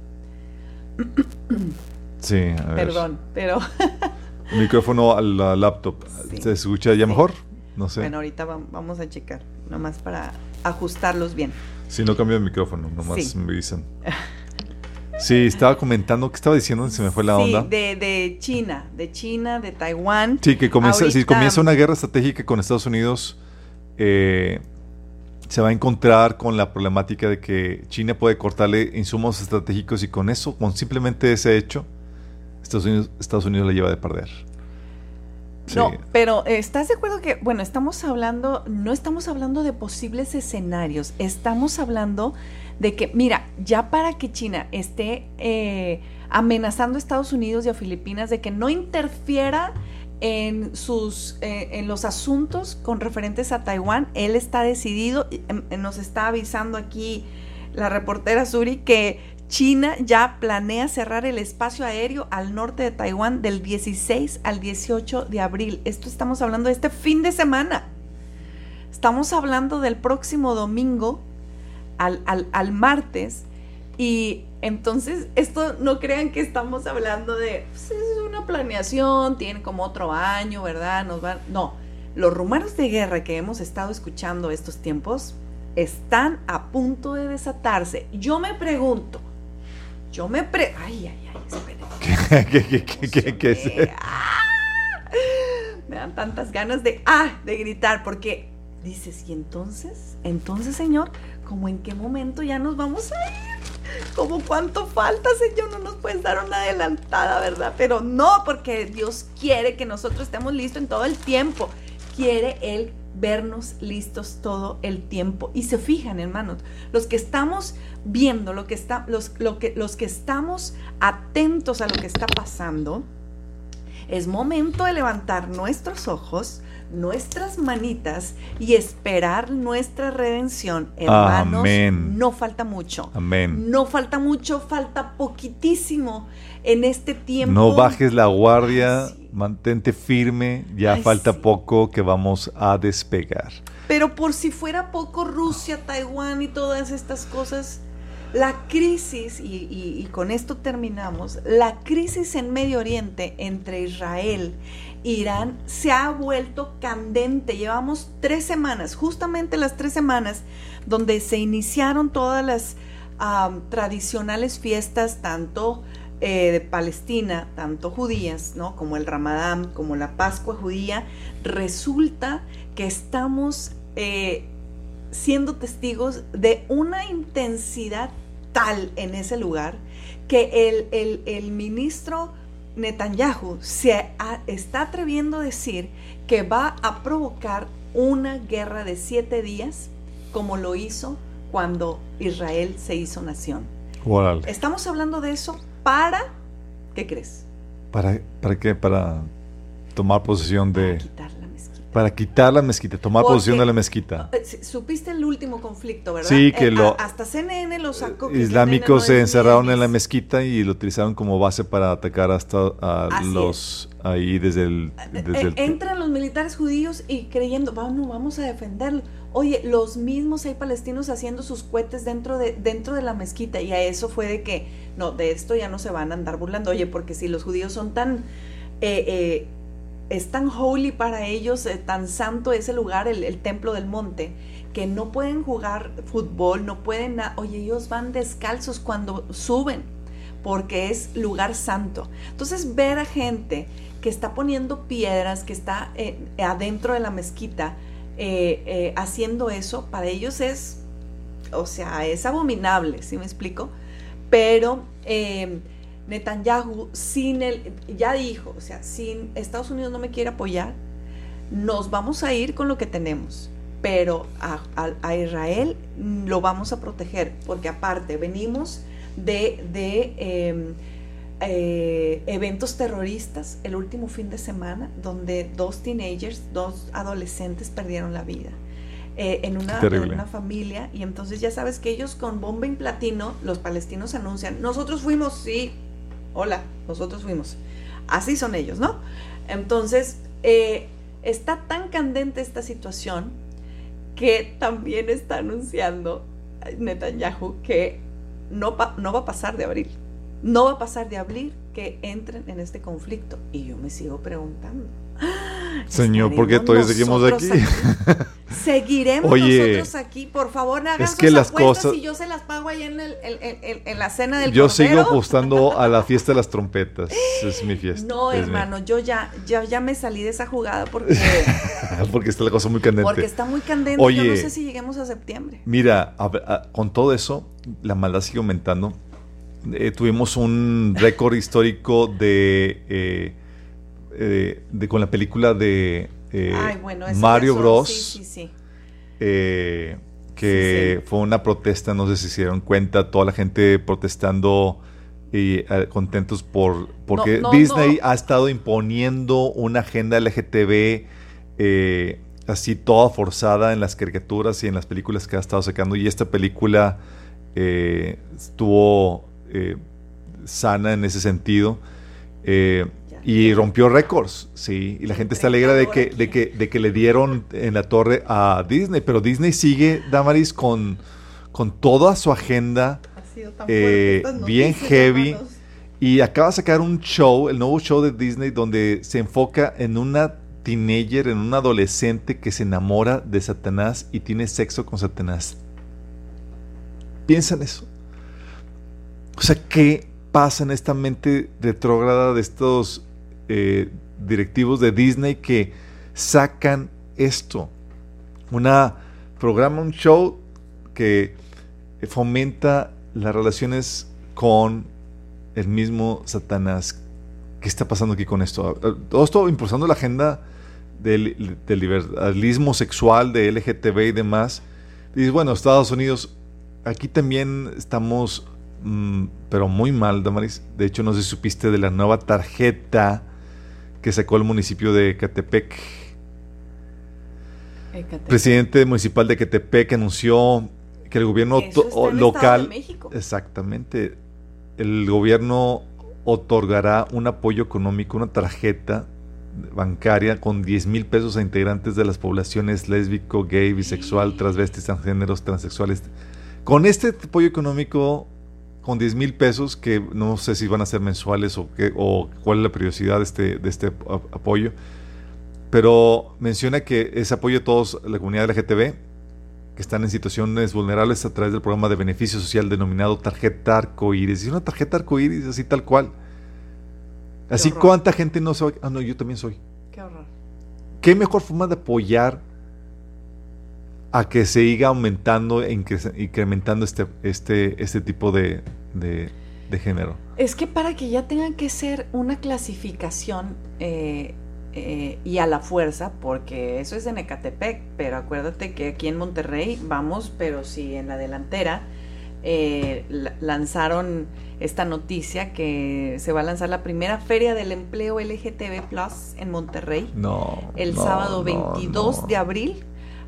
Sí, a ver. Perdón, pero. micrófono a la laptop. ¿Se escucha ya mejor? No sé. Bueno, ahorita vamos a checar, nomás para ajustarlos bien. Si no cambio el micrófono, nomás me dicen. Sí, estaba comentando, ¿qué estaba diciendo? Se me fue la onda. De, de China, de China, de Taiwán. Sí, que comienza, si comienza una guerra estratégica con Estados Unidos, eh, se va a encontrar con la problemática de que China puede cortarle insumos estratégicos y con eso, con simplemente ese hecho, Estados Unidos, Estados Unidos le lleva de perder. No, pero ¿estás de acuerdo que, bueno, estamos hablando, no estamos hablando de posibles escenarios, estamos hablando de que, mira, ya para que China esté eh, amenazando a Estados Unidos y a Filipinas de que no interfiera en, sus, eh, en los asuntos con referentes a Taiwán. Él está decidido, em, nos está avisando aquí la reportera Suri que China ya planea cerrar el espacio aéreo al norte de Taiwán del 16 al 18 de abril. Esto estamos hablando de este fin de semana. Estamos hablando del próximo domingo al, al martes y entonces, esto no crean que estamos hablando de, pues, es una planeación, tiene como otro año, ¿verdad? Nos va, no, los rumores de guerra que hemos estado escuchando estos tiempos están a punto de desatarse. Yo me pregunto, yo me pre... Ay, ay, ay, ¿Qué, qué, qué, qué, es? ¡Ah! Me dan tantas ganas de, ah, de gritar, porque dices, ¿y entonces? Entonces, Señor, ¿cómo en qué momento ya nos vamos a ir? como cuánto falta, Señor, no nos puedes dar una adelantada, ¿verdad? Pero no, porque Dios quiere que nosotros estemos listos en todo el tiempo. Quiere Él vernos listos todo el tiempo. Y se fijan, hermanos, los que estamos viendo, lo que está, los, lo que, los que estamos atentos a lo que está pasando, es momento de levantar nuestros ojos, nuestras manitas y esperar nuestra redención, hermanos, Amén. no falta mucho. Amén. No falta mucho, falta poquitísimo en este tiempo. No bajes la guardia, Ay, sí. mantente firme, ya Ay, falta sí. poco que vamos a despegar. Pero por si fuera poco, Rusia, Taiwán y todas estas cosas, la crisis, y, y- y con esto terminamos, la crisis en Medio Oriente entre Israel Irán se ha vuelto candente. Llevamos tres semanas, justamente las tres semanas, donde se iniciaron todas las tradicionales fiestas, tanto eh, de Palestina, tanto judías, ¿no? Como el Ramadán, como la Pascua judía, resulta que estamos eh, siendo testigos de una intensidad tal en ese lugar que el, el- el ministro Netanyahu se a- está atreviendo a decir que va a provocar una guerra de siete días como lo hizo cuando Israel se hizo nación. Estamos hablando de eso para, ¿qué crees? ¿Para, ¿Para qué? Para tomar posesión de... Para quitar la mezquita, tomar Porque- posesión de la mezquita. Eh, Supiste el último conflicto, ¿verdad? Sí, que Eh, lo- hasta CNN lo sacó. Islámicos se encerraron en la mezquita y lo utilizaron como base para atacar hasta a los ahí desde el, desde Eh, el- entran los militares judíos y creyendo, vamos, vamos a defenderlo. Oye, los mismos hay palestinos haciendo sus cohetes dentro de, dentro de la mezquita y a eso fue de que, no, de esto ya no se van a andar burlando. Oye, porque si los judíos son tan, eh, eh, es tan holy para ellos, eh, tan santo ese lugar, el, templo del monte, que no pueden jugar fútbol, no pueden, oye, ellos van descalzos cuando suben porque es lugar santo. Entonces ver a gente que está poniendo piedras, que está eh, adentro de la mezquita, eh, haciendo eso, para ellos es, o sea, es abominable, ¿sí me explico? Pero Netanyahu, sin el, ya dijo, o sea, sin Estados Unidos no me quiere apoyar, nos vamos a ir con lo que tenemos. Pero a, a- a Israel lo vamos a proteger, porque aparte venimos de, de, eh, eh, eventos terroristas el último fin de semana, donde dos teenagers, dos adolescentes perdieron la vida. eh, en, una, en una familia y entonces ya sabes que ellos con bomba en platino, los palestinos anuncian, nosotros fuimos, sí, hola, nosotros fuimos. Así son ellos, ¿no? Entonces, eh, está tan candente esta situación que también está anunciando Netanyahu que no, no va a pasar de abril. No va a pasar de abril que entren en este conflicto. Y yo me sigo preguntando. Señor, ¿por qué ¿estaremos todavía seguimos nosotros aquí? Seguiremos Oye, nosotros aquí. Por favor, hagan es que las cosas- y yo se las pago ahí en, el- en la cena del Yo sigo apostando a la fiesta de las trompetas. Es mi fiesta. No, es mi- hermano, yo ya, ya, ya me salí de esa jugada porque, Porque está la cosa muy candente. porque está muy candente. yo no Oye. sé si lleguemos a septiembre. Mira, a ver, a- con todo eso, la maldad sigue aumentando. Eh, tuvimos un récord histórico de, eh, eh, de con la película de eh, Ay, bueno, eso Mario Bros. Sí, sí, sí. eh, que fue una protesta, no sé si se dieron cuenta, toda la gente protestando y contentos por porque No, no, Disney no. ha estado imponiendo una agenda LGTB eh, así toda forzada en las caricaturas y en las películas que ha estado sacando y esta película estuvo sana en ese sentido. Eh. Y rompió récords, sí, y la gente está alegre de que, de, que, de que le dieron en la torre a Disney, pero Disney sigue, Damaris, con, con toda su agenda Ha sido tan Eh, fuerte bien heavy. hermanos. y acaba de sacar un show, el nuevo show de Disney, donde se enfoca en una teenager, en un adolescente que se enamora de Satanás y tiene sexo con Satanás. Piensa en eso. O sea, ¿qué pasa en esta mente retrógrada de estos eh, directivos de Disney que sacan esto? Una programa, un show que fomenta las relaciones con el mismo Satanás. ¿Qué está pasando aquí con esto? Todo esto impulsando la agenda del, del liberalismo sexual, de LGTB y demás. Dices, bueno, Estados Unidos, aquí también estamos, mm, pero muy mal, Damaris. De hecho, no sé si supiste de la nueva tarjeta que sacó el municipio de Catepec. presidente municipal de Quetepec anunció que el gobierno local, exactamente, el gobierno otorgará un apoyo económico, una tarjeta bancaria con 10 mil pesos a integrantes de las poblaciones lésbico, gay, bisexual, transvestis, transgéneros, transexuales. Con este apoyo económico, con 10 mil pesos, que no sé si van a ser mensuales o, qué, o cuál es la periodicidad de este, de este apoyo, pero menciona que ese apoyo a todos, la comunidad LGTB, que están en situaciones vulnerables a través del programa de beneficio social denominado tarjeta arcoíris. Y una tarjeta arcoíris así tal cual. Así cuánta gente no soy. Ah, no, yo también soy. Qué horror. ¿Qué mejor forma de apoyar a que se siga aumentando e incrementando este, este, este tipo de, de, género? Es que para que ya tengan que ser una clasificación eh, eh, y a la fuerza, porque eso es en Ecatepec, pero acuérdate que aquí en Monterrey vamos, pero sí en la delantera, eh, lanzaron esta noticia que se va a lanzar la primera feria del empleo LGTB Plus en Monterrey. No. El sábado 22 de abril.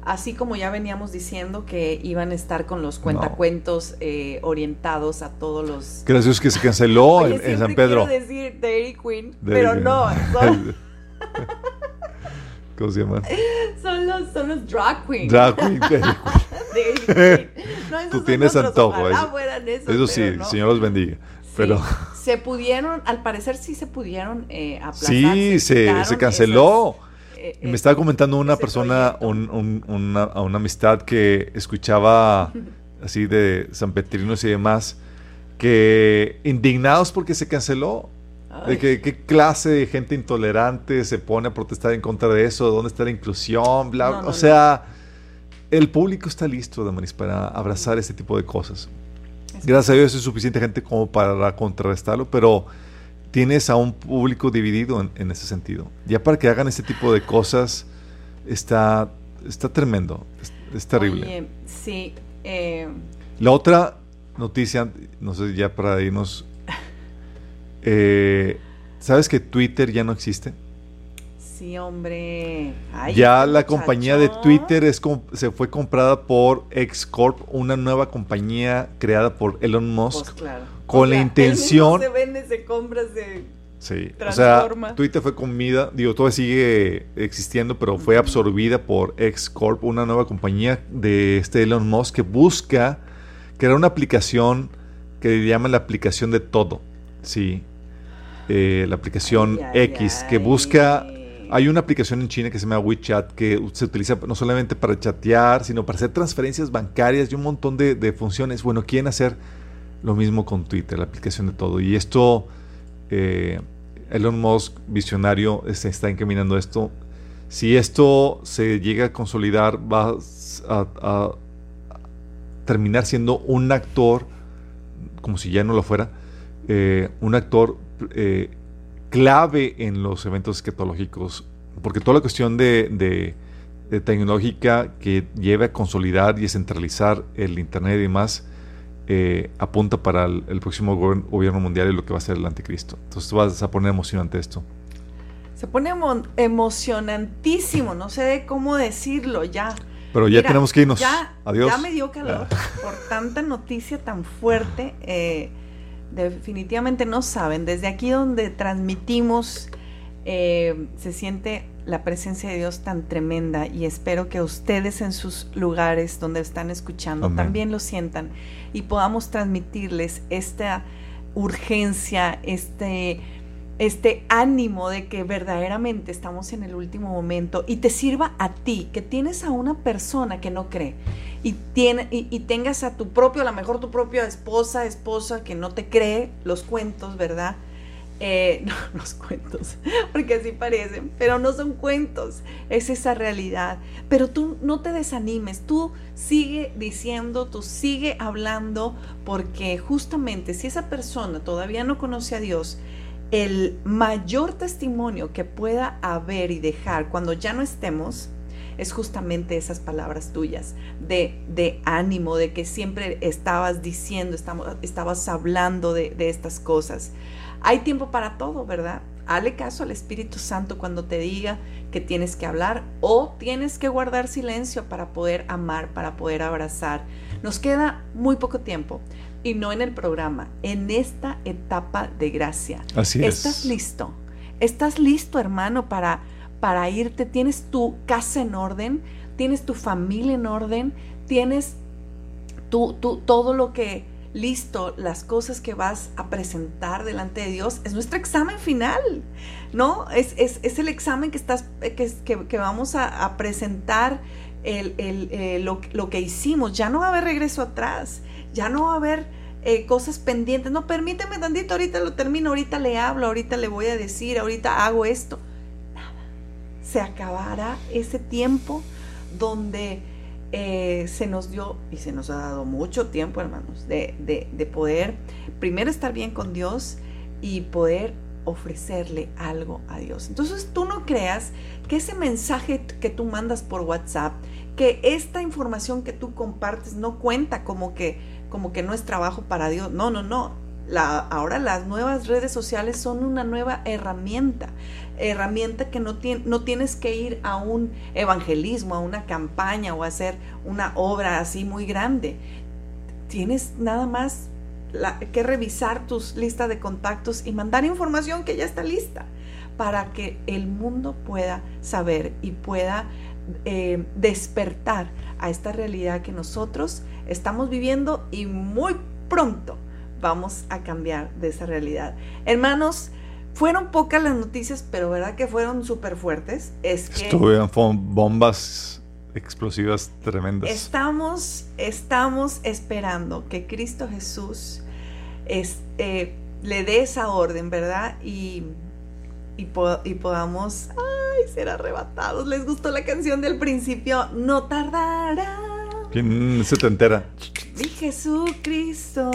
Así como ya veníamos diciendo que iban a estar con los cuentacuentos eh, orientados a todos los. Gracias que se canceló en, San Pedro. Quiero decir Dairy Queen, pero no. ¿Cómo se llaman? Son los, son los drag queens. Drag queen, No, Tú tienes antojo. Eso, eso sí, el Señor los bendiga. Pero... Se pudieron, al parecer sí se pudieron eh, aplazar. Sí, se, se, canceló. Eh, me estaba comentando una persona, un, un, una, a una amistad que escuchaba así de San Petrinos y demás, que indignados porque se canceló de que, qué clase de gente intolerante se pone a protestar en contra de eso, dónde está la inclusión, bla, o sea, el público está listo, Damaris, para abrazar este tipo de cosas. Gracias a Dios es suficiente gente como para contrarrestarlo, pero tienes a un público dividido en, ese sentido. Ya para que hagan este tipo de cosas está, está tremendo, es, terrible. sí. Eh, la otra noticia, no sé, ya para irnos eh, ¿Sabes que Twitter ya no existe? Sí, hombre. ya la compañía de Twitter es se fue comprada por Xcorp, una nueva compañía creada por Elon Musk, pues con la intención. se vende, se compra, se Sí, o sea, Twitter fue comida, digo, todavía sigue existiendo, pero fue absorbida por Xcorp, una nueva compañía de este Elon Musk que busca crear una aplicación que le llaman la aplicación de todo. Sí, eh, la aplicación X, que busca... Hay una aplicación en China que se llama WeChat que se utiliza no solamente para chatear, sino para hacer transferencias bancarias y un montón de, funciones. Bueno, quieren hacer lo mismo con Twitter, la aplicación de todo. Y esto, eh, Elon Musk, visionario, se está encaminando esto. Si esto se llega a consolidar, va a terminar siendo un actor, como si ya no lo fuera, eh, un actor eh, clave en los eventos esquetológicos, porque toda la cuestión de, tecnológica que lleva a consolidar y a centralizar el Internet y demás, eh, apunta para el, próximo gobierno mundial y lo que va a ser el anticristo. Entonces vas a poner emocionante esto. Se pone emocionantísimo, no sé cómo decirlo ya. Pero ya tenemos que irnos. Adiós. Ya me dio calor ah. por tanta noticia tan fuerte. Eh, definitivamente no saben. Desde aquí donde transmitimos eh, se siente la presencia de Dios tan tremenda y espero que ustedes en sus lugares donde están escuchando también lo sientan y podamos transmitirles esta urgencia, este, este ánimo de que verdaderamente estamos en el último momento y te sirva a ti, que tienes a una persona que no cree y, tiene, y, tengas a tu propio, a lo mejor tu propia esposa, esposa que no te cree los cuentos, ¿verdad? Eh, no, los cuentos, porque así parecen, pero no son cuentos, es esa realidad. Pero tú no te desanimes, tú sigue diciendo, tú sigue hablando, porque justamente si esa persona todavía no conoce a Dios, el mayor testimonio que pueda haber y dejar cuando ya no estemos, es justamente esas palabras tuyas de, de ánimo, de que siempre estabas diciendo, estabas hablando de, estas cosas. Hay tiempo para todo, ¿verdad? Hale caso al Espíritu Santo cuando te diga que tienes que hablar o tienes que guardar silencio para poder amar, para poder abrazar. Nos queda muy poco tiempo y no en el programa, en esta etapa de gracia. Así es. ¿Estás listo? ¿Estás listo, hermano, para, para irte? ¿Tienes tu casa en orden? ¿Tienes tu familia en orden? ¿Tienes tu, todo lo que listo, las cosas que vas a presentar delante de Dios, es nuestro examen final, ¿no? Es, es, el examen que, estás, que, que, vamos a, presentar el, el, eh, lo, lo, que hicimos. Ya no va a haber regreso atrás, ya no va a haber eh, cosas pendientes. No, permíteme tantito, ahorita lo termino, ahorita le hablo, ahorita le voy a decir, ahorita hago esto. Nada. Se acabará ese tiempo donde eh, se nos dio y se nos ha dado mucho tiempo, hermanos, de, de, poder primero estar bien con Dios y poder ofrecerle algo a Dios. Entonces tú no creas que ese mensaje que tú mandas por WhatsApp, que esta información que tú compartes no cuenta como que, como que no es trabajo para Dios. No, no, no ahora las nuevas redes sociales son una nueva herramienta, herramienta que no, no tienes que ir a un evangelismo, a una campaña o hacer una obra así muy grande. Tienes nada más que revisar tus listas de contactos y mandar información que ya está lista para que el mundo pueda saber y pueda eh, despertar a esta realidad que nosotros estamos viviendo y muy pronto vamos a cambiar de esa realidad. Hermanos, fueron pocas las noticias, pero verdad que fueron súper fuertes. Es que Estuvieron bombas explosivas tremendas. Estamos, estamos esperando que Cristo Jesús eh, le dé esa orden, ¿verdad? Y, y, podamos ay, ser arrebatados. ¿Les gustó la canción del principio? No tardará. ¿Quién se te entera? Mi Jesucristo,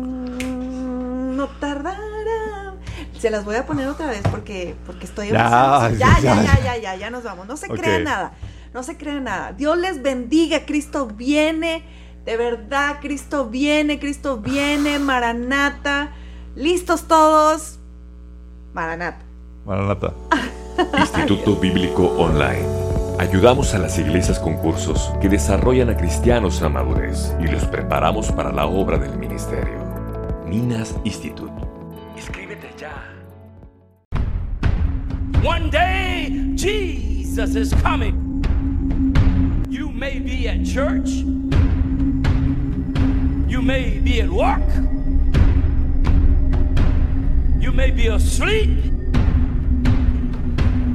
no tardará. Se las voy a poner otra vez porque, porque estoy ya, ya, ya, ya, ya, ya, ya, nos vamos. No se crea nada, no se crea nada. Dios les bendiga, Cristo viene, de verdad, Cristo viene, Cristo viene, Maranata. ¿Listos todos? Maranata. Maranata. Instituto Bíblico Online. Ayudamos a las iglesias con cursos que desarrollan a cristianos a madurez y los preparamos para la obra del ministerio. Minas Institute. Inscríbete ya. One day Jesus is coming. You may be at church. You may be at work. You may be asleep.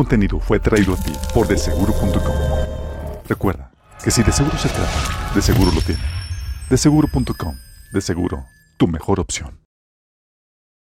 Contenido fue traído a ti por deseguro.com. Recuerda que si de seguro se trata, de seguro lo tiene. Deseguro.com, de seguro, tu mejor opción.